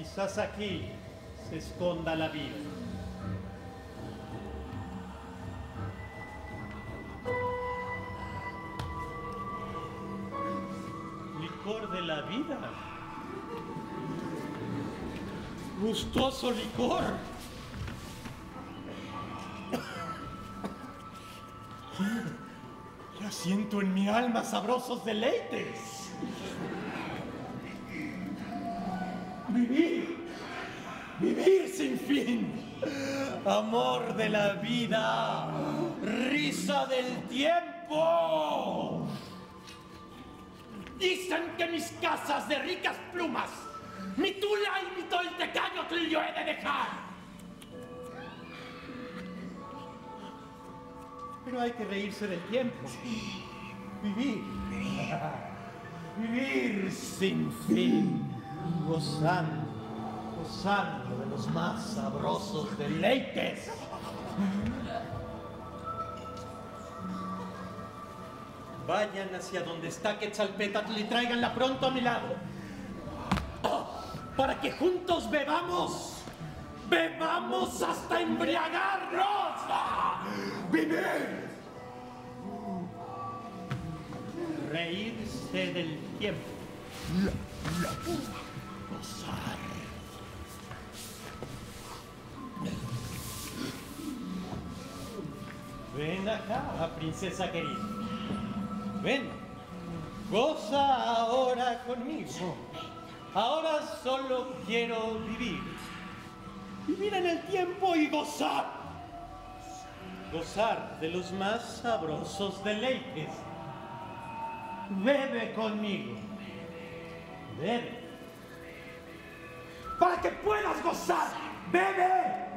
Quizás aquí se esconda la vida. Licor de la vida. Gustoso licor. Ya siento en mi alma sabrosos deleites. Vivir, vivir sin fin. Amor de la vida, risa del tiempo. Dicen que mis casas de ricas plumas, mi tula y mi toltecayo yo he de dejar. Pero hay que reírse del tiempo. Vivir. Vivir sin fin. Gozando, gozando de los más sabrosos deleites. Vayan hacia donde está Quetzalpétatl y tráiganla pronto a mi lado. Para que juntos bebamos. Bebamos hasta embriagarnos. ¡Vivir! Reírse del tiempo. Gozar. Ven acá, princesa querida. Ven. Goza ahora conmigo. Ahora solo quiero vivir. Vivir en el tiempo y gozar. Gozar de los más sabrosos deleites. Bebe conmigo. Bebe. Para que puedas gozar. Bebe.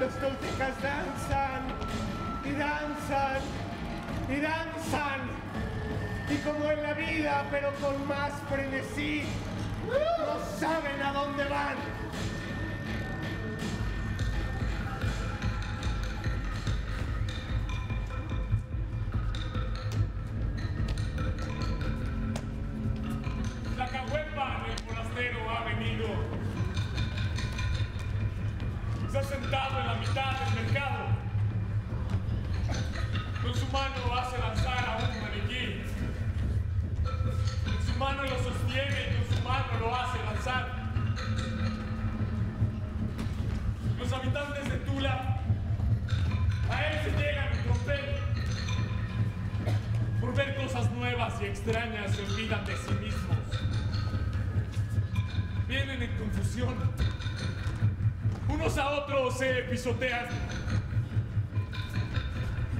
Los toltecas danzan y danzan y danzan. Y como en la vida, pero con más frenesí, no saben a dónde van.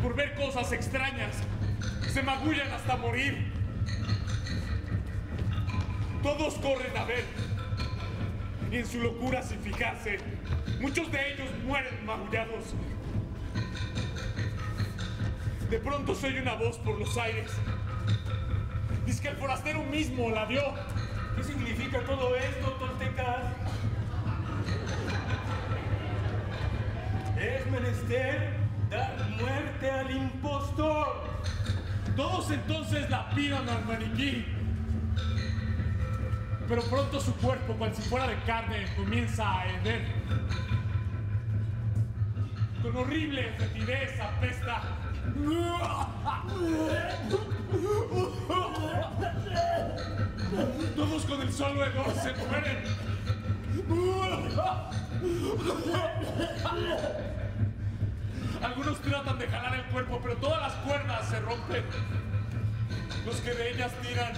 Por ver cosas extrañas, se magullan hasta morir. Todos corren a ver. Y en su locura sin fijarse, muchos de ellos mueren magullados. De pronto se oye una voz por los aires. Dice que el forastero mismo la vio.
¿Qué significa todo esto, toltecas? Es menester dar muerte al impostor.
Todos entonces la pidan al maniquí. Pero pronto su cuerpo, cual si fuera de carne, comienza a heder. Con horrible fetidez apesta. Todos con el solo hedor se mueren. Algunos tratan de jalar el cuerpo, pero todas las cuerdas se rompen. Los que de ellas tiran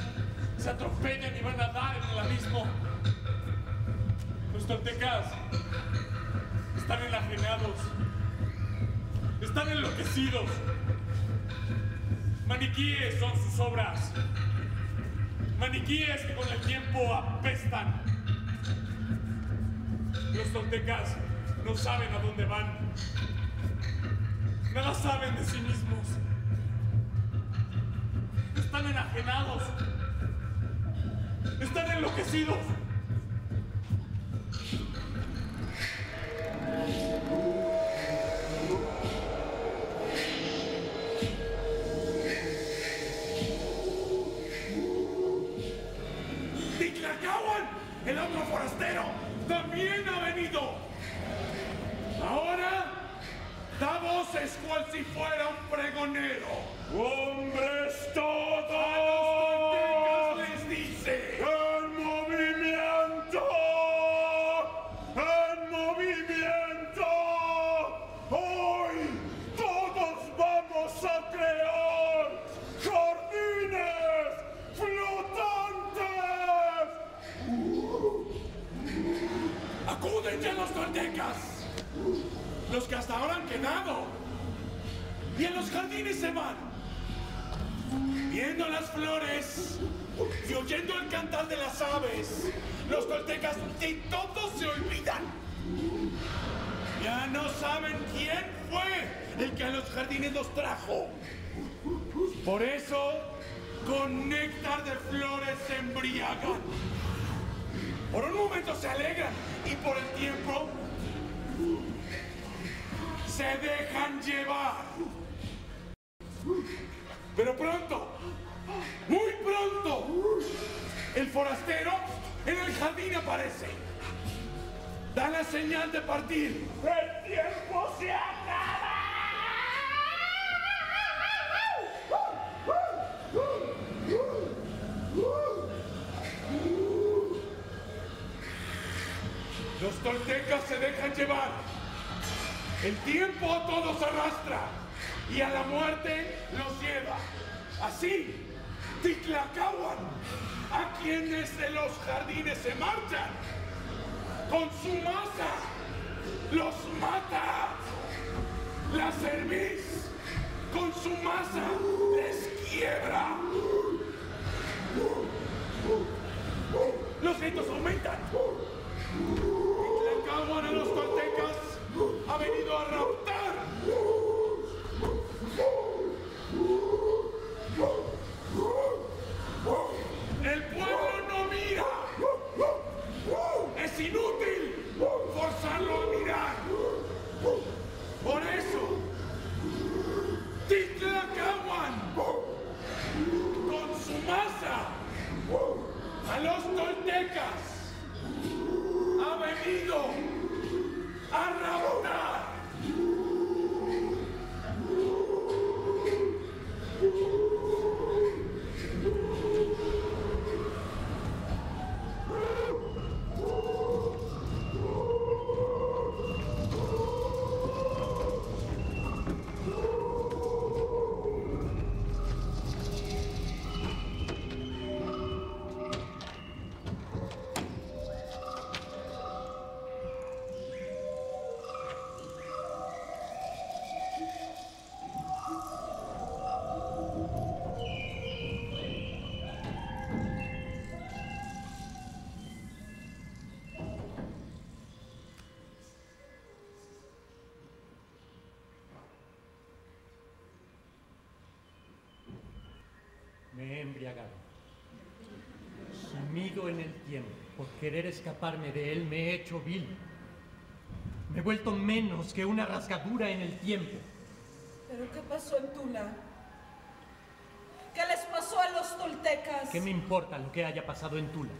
se atropellan y van a dar en el abismo. Los toltecas están enajenados, están enloquecidos. Maniquíes son sus obras. Maniquíes que con el tiempo apestan. Los toltecas no saben a dónde van. Nada saben de sí mismos. Están enajenados. Están enloquecidos.
voces cual si fuera un pregonero. ¡Hombres todos! A los
les
dice...
¡En movimiento! ¡En movimiento! ¡Hoy todos vamos a crear jardines flotantes!
¡Acuden ya los toltecas! los que hasta ahora han quedado. Y en los jardines se van. Viendo las flores y oyendo el cantar de las aves, los toltecas de todos se olvidan. Ya no saben quién fue el que a los jardines los trajo. Por eso, con néctar de flores se embriagan. Por un momento se alegran y por el tiempo se dejan llevar. Pronto, muy pronto, el forastero en el jardín aparece. Da la señal de partir.
¡El tiempo se acaba!
Los toltecas se dejan llevar. El tiempo a todos arrastra y a la muerte los lleva. Así, Titlacahuan, a quienes de los jardines se marchan, con su masa los mata. La cerviz, con su masa, les quiebra. Los gritos aumentan. Titlacahuan a los toltecas ha venido a raptar. El pueblo no mira. Es inútil forzarlo a mirar. Por eso, Titlacahuan, con su masa, a los toltecas, ha venido a raptar.
Me he embriagado. Sumido en el tiempo, por querer escaparme de él, me he hecho vil. Me he vuelto menos que una rasgadura en el tiempo.
¿Pero qué pasó en Tula? ¿Qué les pasó a los toltecas?
¿Qué me importa lo que haya pasado en Tula?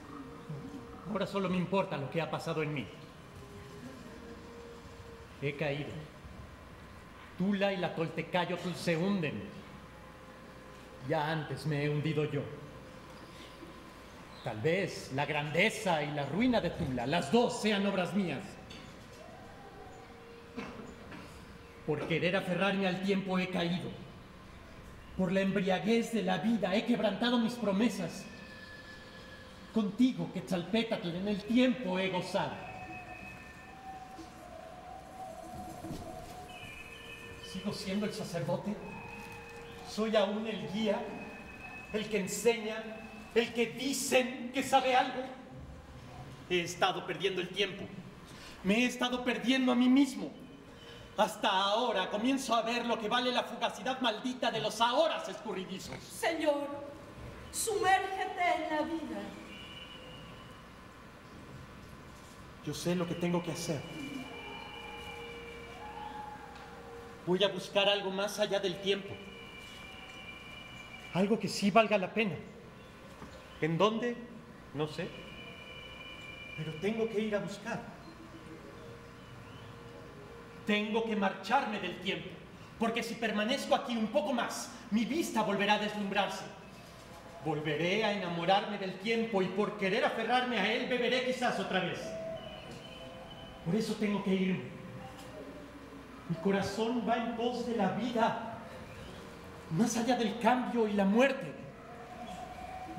Ahora solo me importa lo que ha pasado en mí. He caído. Tula y la Toltecayotl se hunden. Ya antes me he hundido yo. Tal vez la grandeza y la ruina de Tula, las dos sean obras mías. Por querer aferrarme al tiempo he caído. Por la embriaguez de la vida he quebrantado mis promesas. Contigo, Quetzalpétatl, en el tiempo he gozado. ¿Sigo siendo el sacerdote? ¿Soy aún el guía? ¿El que enseña? ¿El que dicen que sabe algo? He estado perdiendo el tiempo. Me he estado perdiendo a mí mismo. Hasta ahora comienzo a ver lo que vale la fugacidad maldita de los ahora escurridizos.
Señor, sumérgete en la vida.
Yo sé lo que tengo que hacer. Voy a buscar algo más allá del tiempo. Algo que sí valga la pena. ¿En dónde? No sé. Pero tengo que ir a buscar. Tengo que marcharme del tiempo. Porque si permanezco aquí un poco más, mi vista volverá a deslumbrarse. Volveré a enamorarme del tiempo y por querer aferrarme a él beberé quizás otra vez. Por eso tengo que irme. Mi corazón va en pos de la vida, más allá del cambio y la muerte,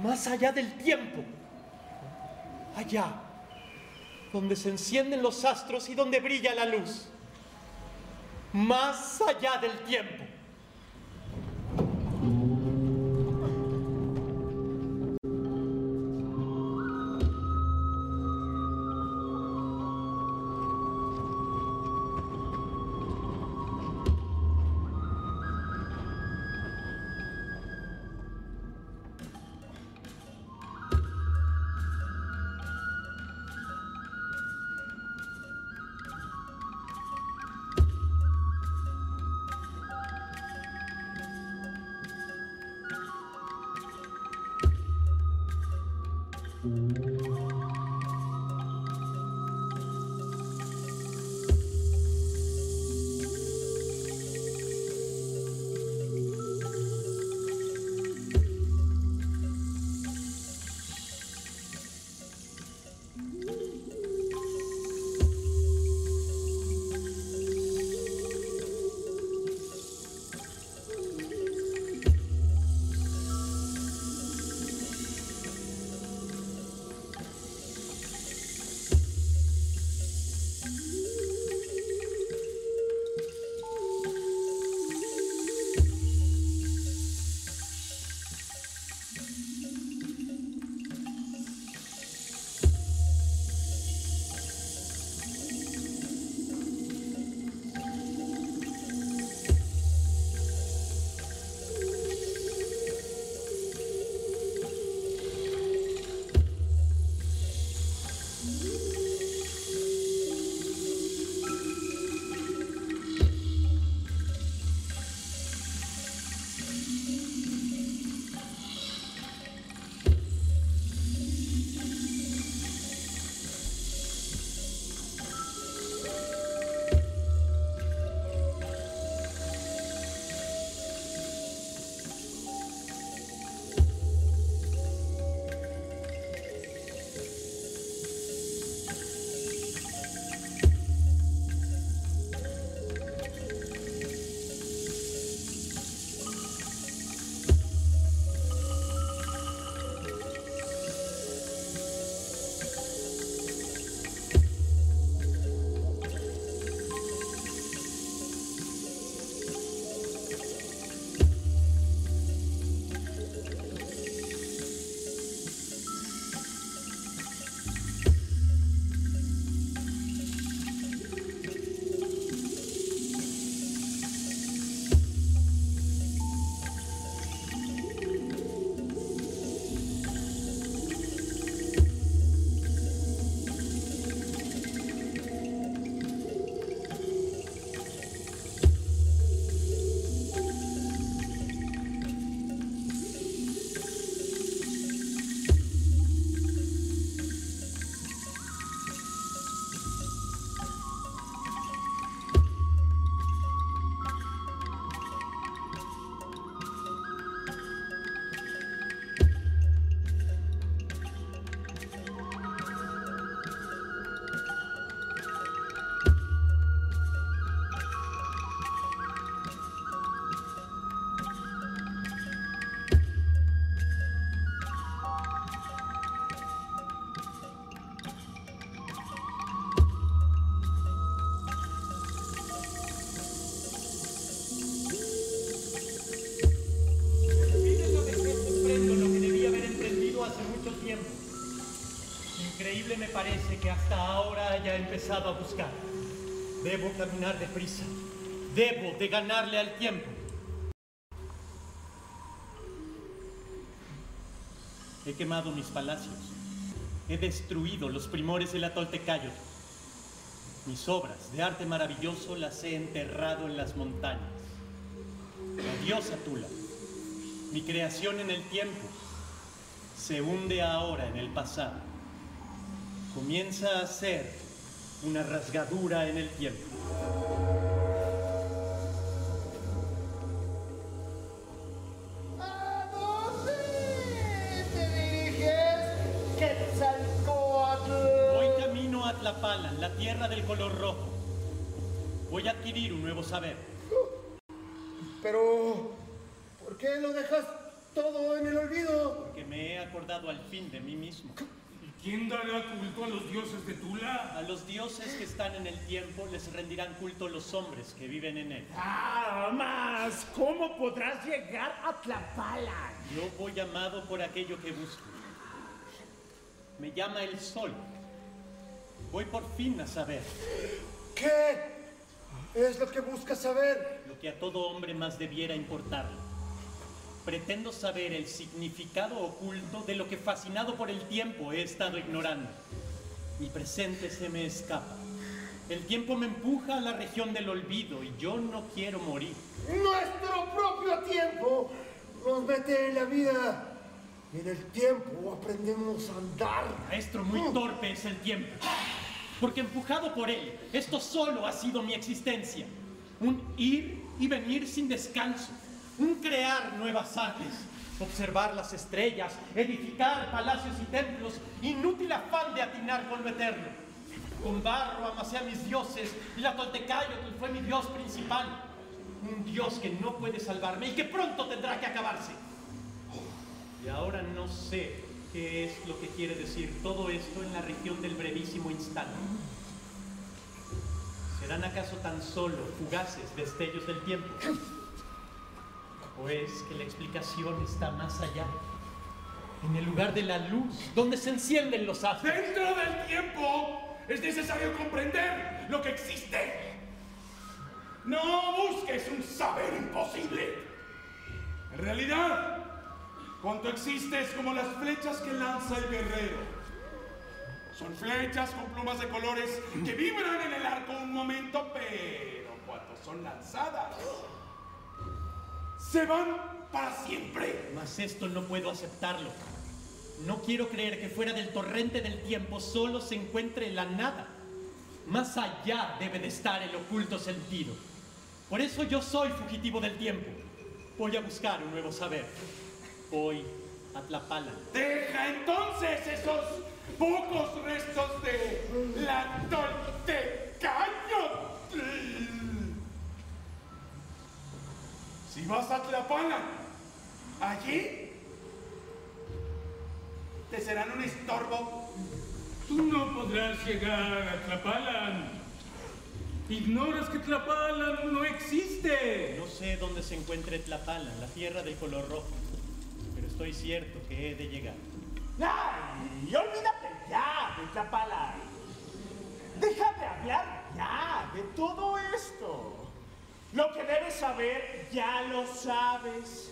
más allá del tiempo, allá, donde se encienden los astros y donde brilla la luz, más allá del tiempo. Deprisa. Debo de ganarle al tiempo. He quemado mis palacios. He destruido los primores de la Toltecayo. Mis obras de arte maravilloso las he enterrado en las montañas. La diosa Tula, mi creación en el tiempo, se hunde ahora en el pasado. Comienza a ser una rasgadura en el tiempo. Adquirir un nuevo saber.
Pero, ¿por qué lo dejas todo en el olvido?
Porque me he acordado al fin de mí mismo.
¿Quién dará culto a los dioses de Tula?
A los dioses que están en el tiempo les rendirán culto los hombres que viven en él.
Ah, más, ¿cómo podrás llegar a Tlapala?
Yo voy llamado por aquello que busco. Me llama el sol. Voy por fin a saber.
¿Qué es lo que buscas saber?
Lo que a todo hombre más debiera importarle. Pretendo saber el significado oculto de lo que fascinado por el tiempo he estado ignorando. Mi presente se me escapa. El tiempo me empuja a la región del olvido y yo no quiero morir.
Nuestro propio tiempo nos mete en la vida. Y en el tiempo aprendemos a andar.
Maestro, muy torpe es el tiempo. Porque empujado por él, esto solo ha sido mi existencia. Un ir y venir sin descanso. Un crear nuevas artes. Observar las estrellas, edificar palacios y templos. Inútil afán de atinar con lo eterno. Con barro amasé a mis dioses y la Toltecayotl fue mi dios principal. Un dios que no puede salvarme y que pronto tendrá que acabarse. Y ahora no sé qué es lo que quiere decir todo esto en la región del brevísimo instante. ¿Serán acaso tan solo fugaces destellos del tiempo? ¿O es que la explicación está más allá? En el lugar de la luz, donde se encienden los astros.
Dentro del tiempo es necesario comprender lo que existe. No busques un saber imposible. En realidad, cuanto existe es como las flechas que lanza el guerrero. Son flechas con plumas de colores que vibran en el arco un momento, pero cuando son lanzadas, se van para siempre.
Mas esto no puedo aceptarlo. No quiero creer que fuera del torrente del tiempo solo se encuentre la nada. Más allá debe de estar el oculto sentido. Por eso yo soy fugitivo del tiempo. Voy a buscar un nuevo saber. Voy a Tlapala.
Deja entonces esos pocos restos de la Toltecayo. Si vas a Tlapala, allí te serán un estorbo.
Tú no podrás llegar a Tlapalan. Ignoras que Tlapalan no existe.
No sé dónde se encuentre Tlapala, la tierra del color rojo. Estoy cierto que he de llegar.
¡Ay! Olvídate ya de Tlapala. Deja de hablar ya de todo esto. Lo que debes saber ya lo sabes.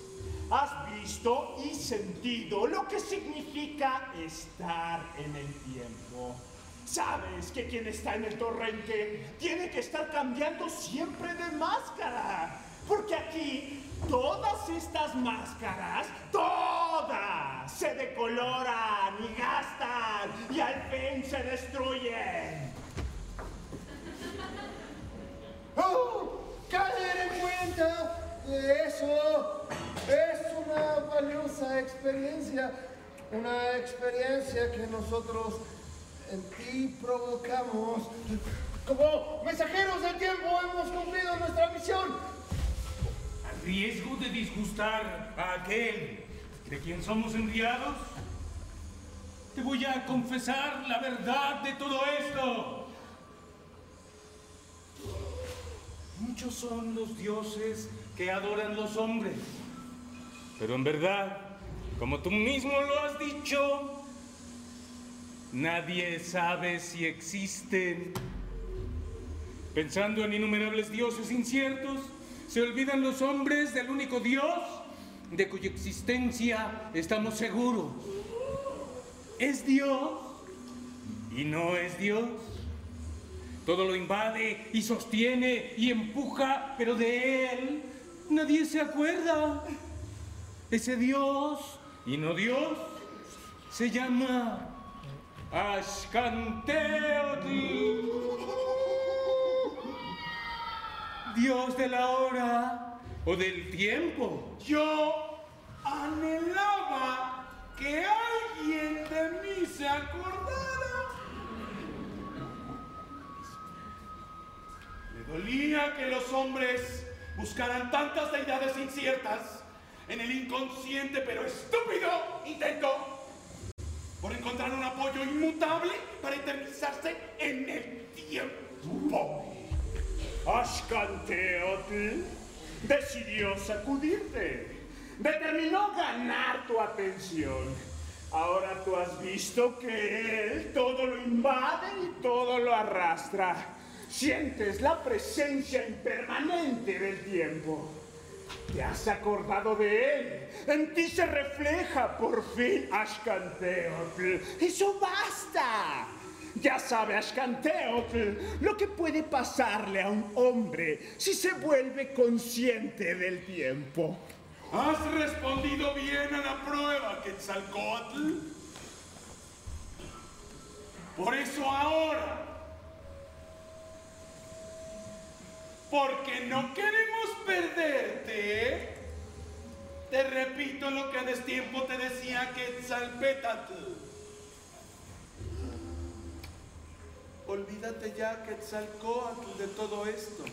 Has visto y sentido lo que significa estar en el tiempo. Sabes que quien está en el torrente tiene que estar cambiando siempre de máscara. Porque aquí todas estas máscaras, todas, se decoloran y gastan y al fin se destruyen.
¡Oh! ¡Caer en cuenta! Eso es una valiosa experiencia. Una experiencia que nosotros en ti provocamos. Como mensajeros del tiempo hemos cumplido nuestra misión.
Riesgo de disgustar a aquel de quien somos enviados, te voy a confesar la verdad de todo esto. Muchos son los dioses que adoran los hombres. Pero en verdad, como tú mismo lo has dicho, nadie sabe si existen. Pensando en innumerables dioses inciertos, se olvidan los hombres del único Dios de cuya existencia estamos seguros. Es Dios y no es Dios. Todo lo invade y sostiene y empuja, pero de Él nadie se acuerda. Ese Dios y no Dios se llama Ashkanteotl. Dios de la hora o del tiempo.
Yo anhelaba que alguien de mí se acordara. Le dolía que los hombres buscaran tantas deidades inciertas en el inconsciente pero estúpido intento por encontrar un apoyo inmutable para eternizarse en el tiempo.
Ashkanteotl decidió sacudirte. Determinó ganar tu atención. Ahora tú has visto que él todo lo invade y todo lo arrastra. Sientes la presencia impermanente del tiempo. Te has acordado de él. En ti se refleja por fin Ashkanteotl. Eso basta. Ya sabe Ashkanteotl lo que puede pasarle a un hombre si se vuelve consciente del tiempo.
¿Has respondido bien a la prueba, Quetzalcoatl? Por eso ahora, porque no queremos perderte, te repito lo que a destiempo te decía Quetzalpétatl. Olvídate ya, Quetzalcoatl, de todo esto.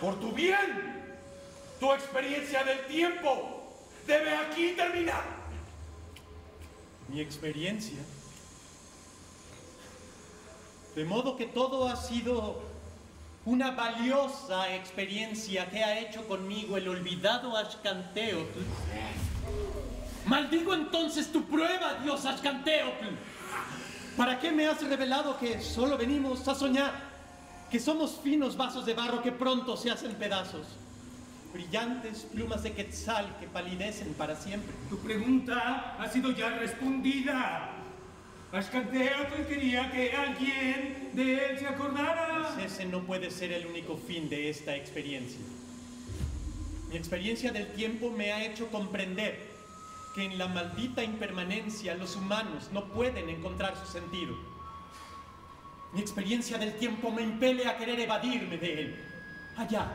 Por tu bien, tu experiencia del tiempo debe aquí terminar.
Mi experiencia. De modo que todo ha sido una valiosa experiencia que ha hecho conmigo el olvidado Ashkanteotl. Maldigo entonces tu prueba, Dios Ashkanteotl. ¿Para qué me has revelado que solo venimos a soñar? Que somos finos vasos de barro que pronto se hacen pedazos. Brillantes plumas de quetzal que palidecen para siempre.
Tu pregunta ha sido ya respondida. Ashkanteotl quería que alguien de él se acordara.
Pues ese no puede ser el único fin de esta experiencia. Mi experiencia del tiempo me ha hecho comprender que en la maldita impermanencia los humanos no pueden encontrar su sentido. Mi experiencia del tiempo me impele a querer evadirme de él. Allá,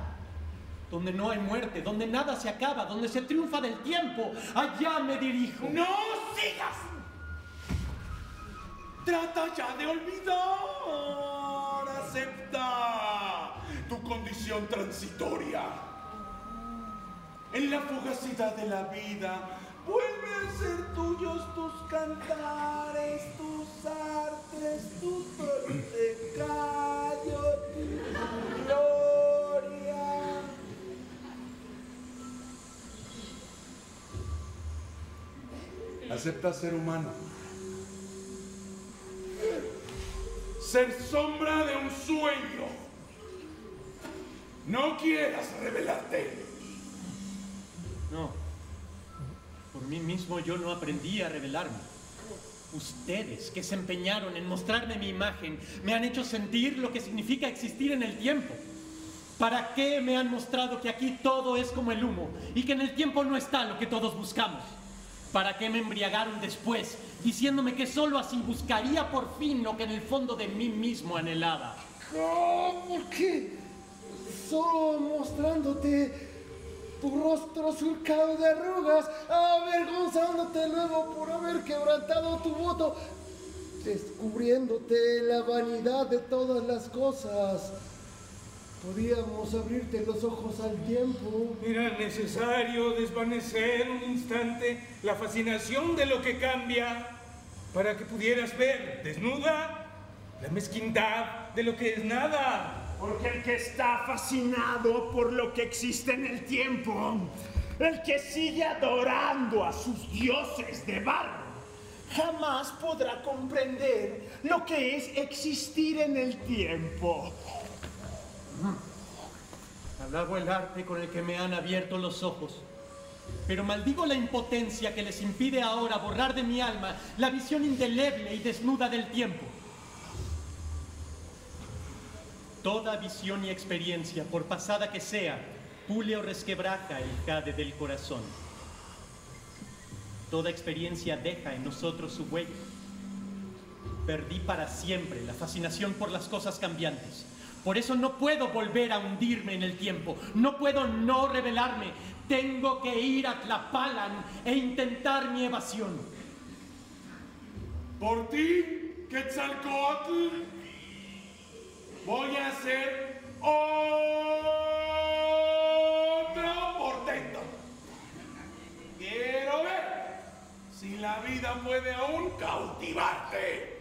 donde no hay muerte, donde nada se acaba, donde se triunfa del tiempo, allá me dirijo.
¡No sigas! Trata ya de olvidar. Acepta tu condición transitoria. En la fugacidad de la vida, vuelve a ser tuyos tus cantares, tus artes, tu callo, tu gloria.
Acepta ser humano.
Ser sombra de un sueño. No quieras revelarte.
No. Por mí mismo yo no aprendí a revelarme. Ustedes que se empeñaron en mostrarme mi imagen me han hecho sentir lo que significa existir en el tiempo. ¿Para qué me han mostrado que aquí todo es como el humo y que en el tiempo no está lo que todos buscamos? ¿Para qué me embriagaron después diciéndome que solo así buscaría por fin lo que en el fondo de mí mismo anhelaba?
No, ¿por qué? Solo mostrándote tu rostro surcado de arrugas, avergonzándote luego por haber quebrantado tu voto, descubriéndote la vanidad de todas las cosas. Podíamos abrirte los ojos al tiempo.
Era necesario desvanecer un instante la fascinación de lo que cambia para que pudieras ver desnuda la mezquindad de lo que es nada.
Porque el que está fascinado por lo que existe en el tiempo, el que sigue adorando a sus dioses de barro, jamás podrá comprender lo que es existir en el tiempo.
Alabo el arte con el que me han abierto los ojos, pero maldigo la impotencia que les impide ahora borrar de mi alma la visión indeleble y desnuda del tiempo. Toda visión y experiencia, por pasada que sea, pule o resquebraja el jade del corazón. Toda experiencia deja en nosotros su huella. Perdí para siempre la fascinación por las cosas cambiantes. Por eso no puedo volver a hundirme en el tiempo. No puedo no revelarme. Tengo que ir a Tlapalan e intentar mi evasión.
Por ti, Quetzalcoatl, voy a hacer otro portento. Quiero ver La vida puede aún cautivarte.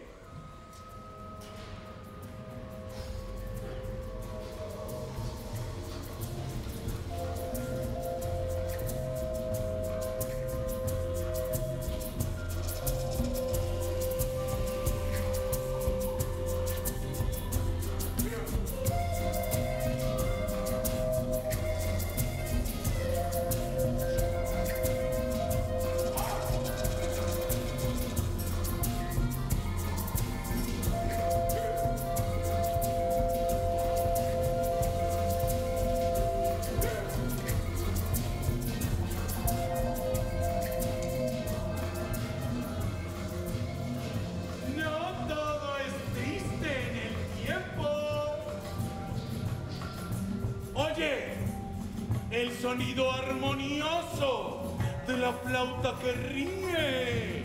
Sonido armonioso de la flauta que ríe.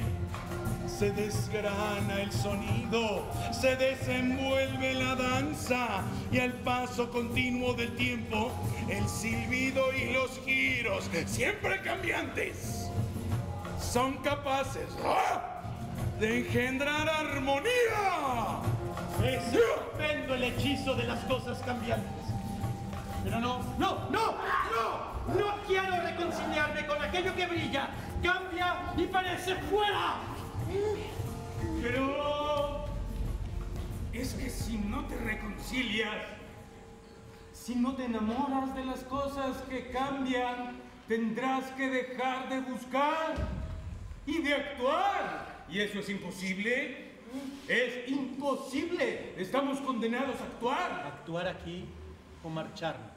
Se desgrana el sonido, se desenvuelve la danza y al paso continuo del tiempo, el silbido y los giros, siempre cambiantes, son capaces ¡ah! de engendrar armonía.
Es estupendo el hechizo de las cosas cambiantes. Pero no, no, no, no, no quiero reconciliarme con aquello que brilla, cambia y parece fuera.
Pero es que si no te reconcilias, si no te enamoras de las cosas que cambian, tendrás que dejar de buscar y de actuar. ¿Y eso es imposible? Es imposible. Estamos condenados a actuar.
Actuar aquí o marcharnos.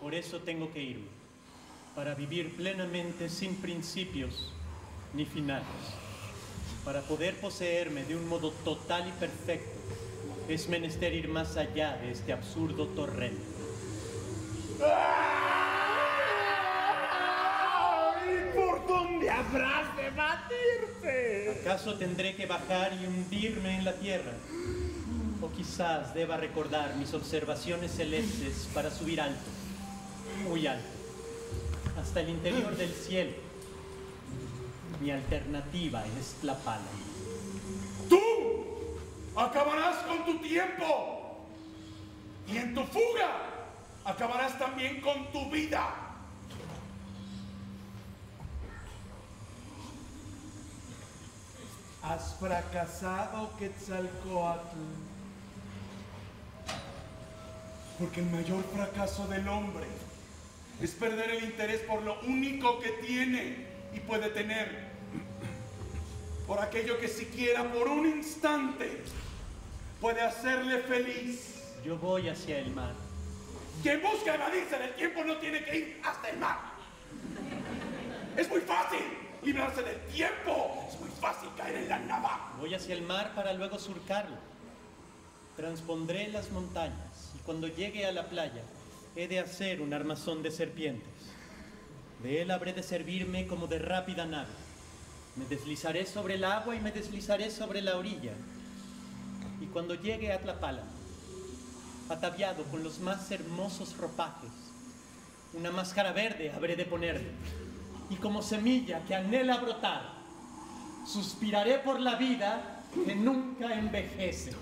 Por eso tengo que irme. Para vivir plenamente sin principios ni finales. Para poder poseerme de un modo total y perfecto, es menester ir más allá de este absurdo torrente.
¿Y por dónde habrás de batirte?
¿Acaso tendré que bajar y hundirme en la tierra? O quizás deba recordar mis observaciones celestes para subir alto, muy alto, hasta el interior del cielo. Mi alternativa es Tlapala.
¡Tú acabarás con tu tiempo! Y en tu fuga acabarás también con tu vida.
Has fracasado, Quetzalcoatl.
Porque el mayor fracaso del hombre es perder el interés por lo único que tiene y puede tener. Por aquello que siquiera por un instante puede hacerle feliz.
Yo voy hacia el mar.
Quien busca evadirse del tiempo no tiene que ir hasta el mar. Es muy fácil librarse del tiempo. Es muy fácil caer en la nava.
Voy hacia el mar para luego surcarlo. Transpondré las montañas y cuando llegue a la playa he de hacer un armazón de serpientes. De él habré de servirme como de rápida nave. Me deslizaré sobre el agua y me deslizaré sobre la orilla. Y cuando llegue a Tlapala, ataviado con los más hermosos ropajes, una máscara verde habré de ponerme. Y como semilla que anhela brotar, suspiraré por la vida que nunca envejece.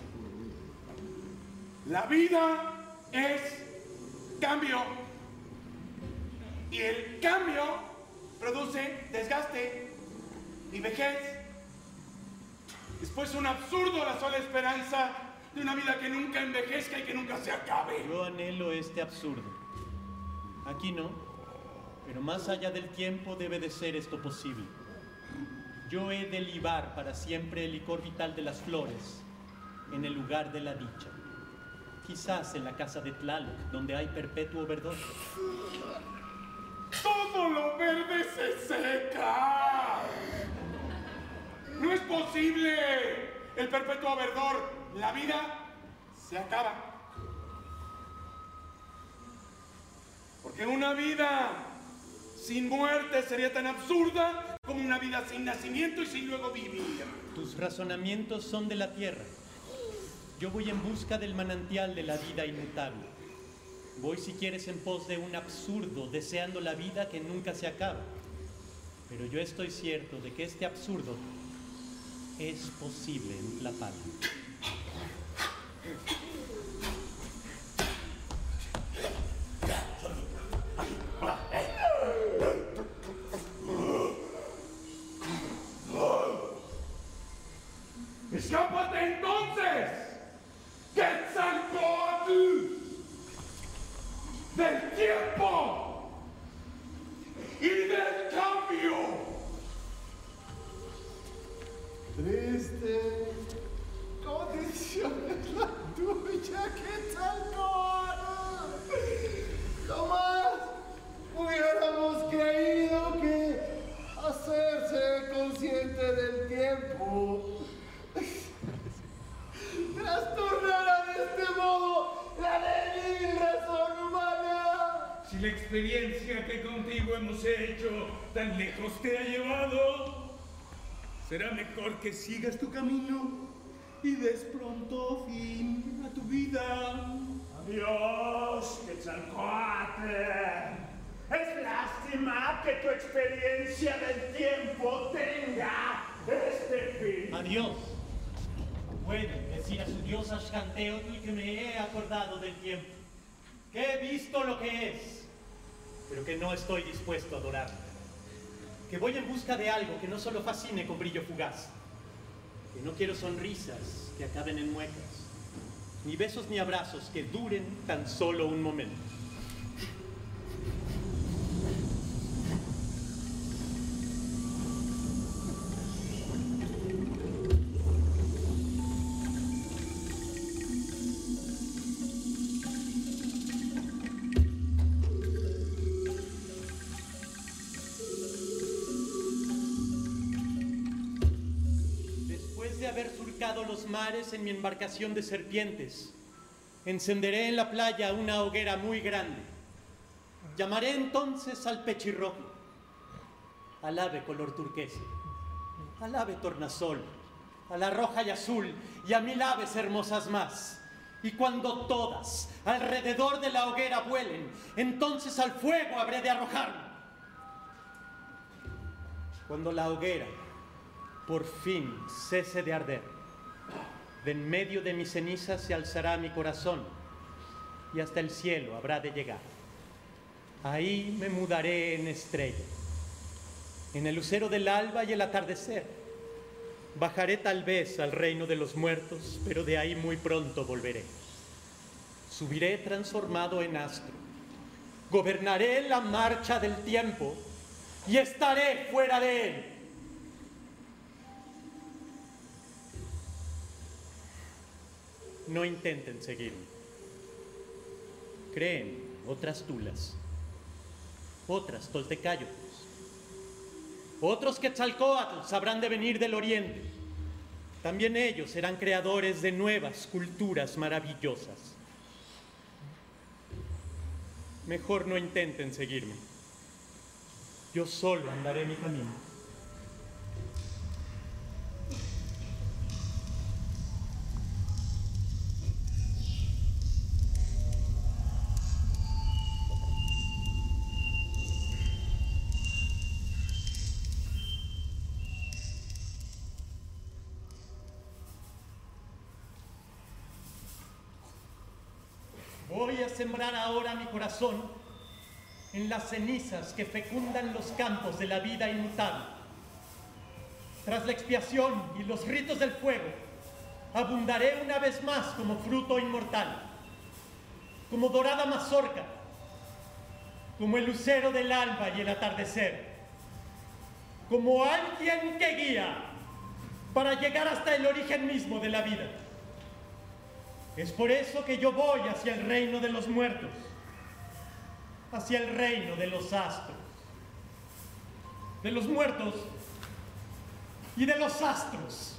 La vida es cambio. Y el cambio produce desgaste y vejez. Después un absurdo la sola esperanza de una vida que nunca envejezca y que nunca se acabe.
Yo anhelo este absurdo. Aquí no, pero más allá del tiempo debe de ser esto posible. Yo he de libar para siempre el licor vital de las flores en el lugar de la dicha. Quizás en la casa de Tlaloc, donde hay perpetuo verdor.
Todo lo verde se seca. No es posible. El perpetuo verdor, la vida se acaba. Porque una vida sin muerte sería tan absurda como una vida sin nacimiento y sin luego vivir.
Tus razonamientos son de la tierra. Yo voy en busca del manantial de la vida inmutable. Voy si quieres en pos de un absurdo, deseando la vida que nunca se acaba. Pero yo estoy cierto de que este absurdo es posible en Tlapala.
¡Escápate entonces! ¡Quetzalcoatl! ¡Del tiempo! ¡Y del cambio!
Triste condición es la tuya, que tal la
experiencia que contigo hemos hecho tan lejos te ha llevado, será mejor que sigas tu camino y des pronto fin a tu vida.
Adiós, Quetzalcoatl. Es lástima que tu experiencia del tiempo tenga este fin.
Adiós. Pueden decir a su diosa Xanteotl que me he acordado del tiempo, que he visto lo que es, pero que no estoy dispuesto a adorarlo. Que voy en busca de algo que no solo fascine con brillo fugaz, que no quiero sonrisas que acaben en muecas, ni besos ni abrazos que duren tan solo un momento. Mares en mi embarcación de serpientes, encenderé en la playa una hoguera muy grande. Llamaré entonces al pechirrojo, al ave color turquesa, al ave tornasol, a la roja y azul y a mil aves hermosas más. Y cuando todas alrededor de la hoguera vuelen, entonces al fuego habré de arrojarme. Cuando la hoguera por fin cese de arder, de en medio de mis cenizas se alzará mi corazón y hasta el cielo habrá de llegar. Ahí me mudaré en estrella, en el lucero del alba y el atardecer. Bajaré tal vez al reino de los muertos, pero de ahí muy pronto volveré. Subiré transformado en astro. Gobernaré la marcha del tiempo y estaré fuera de él. No intenten seguirme. Creen otras tulas, otras toltecayos, otros quetzalcoatl sabrán de venir del oriente. También ellos serán creadores de nuevas culturas maravillosas. Mejor no intenten seguirme. Yo solo andaré mi camino. Ahora mi corazón en las cenizas que fecundan los campos de la vida inmutable. Tras la expiación y los ritos del fuego, abundaré una vez más como fruto inmortal, como dorada mazorca, como el lucero del alba y el atardecer, como alguien que guía para llegar hasta el origen mismo de la vida. Es por eso que yo voy hacia el reino de los muertos, hacia el reino de los astros, de los muertos y de los astros.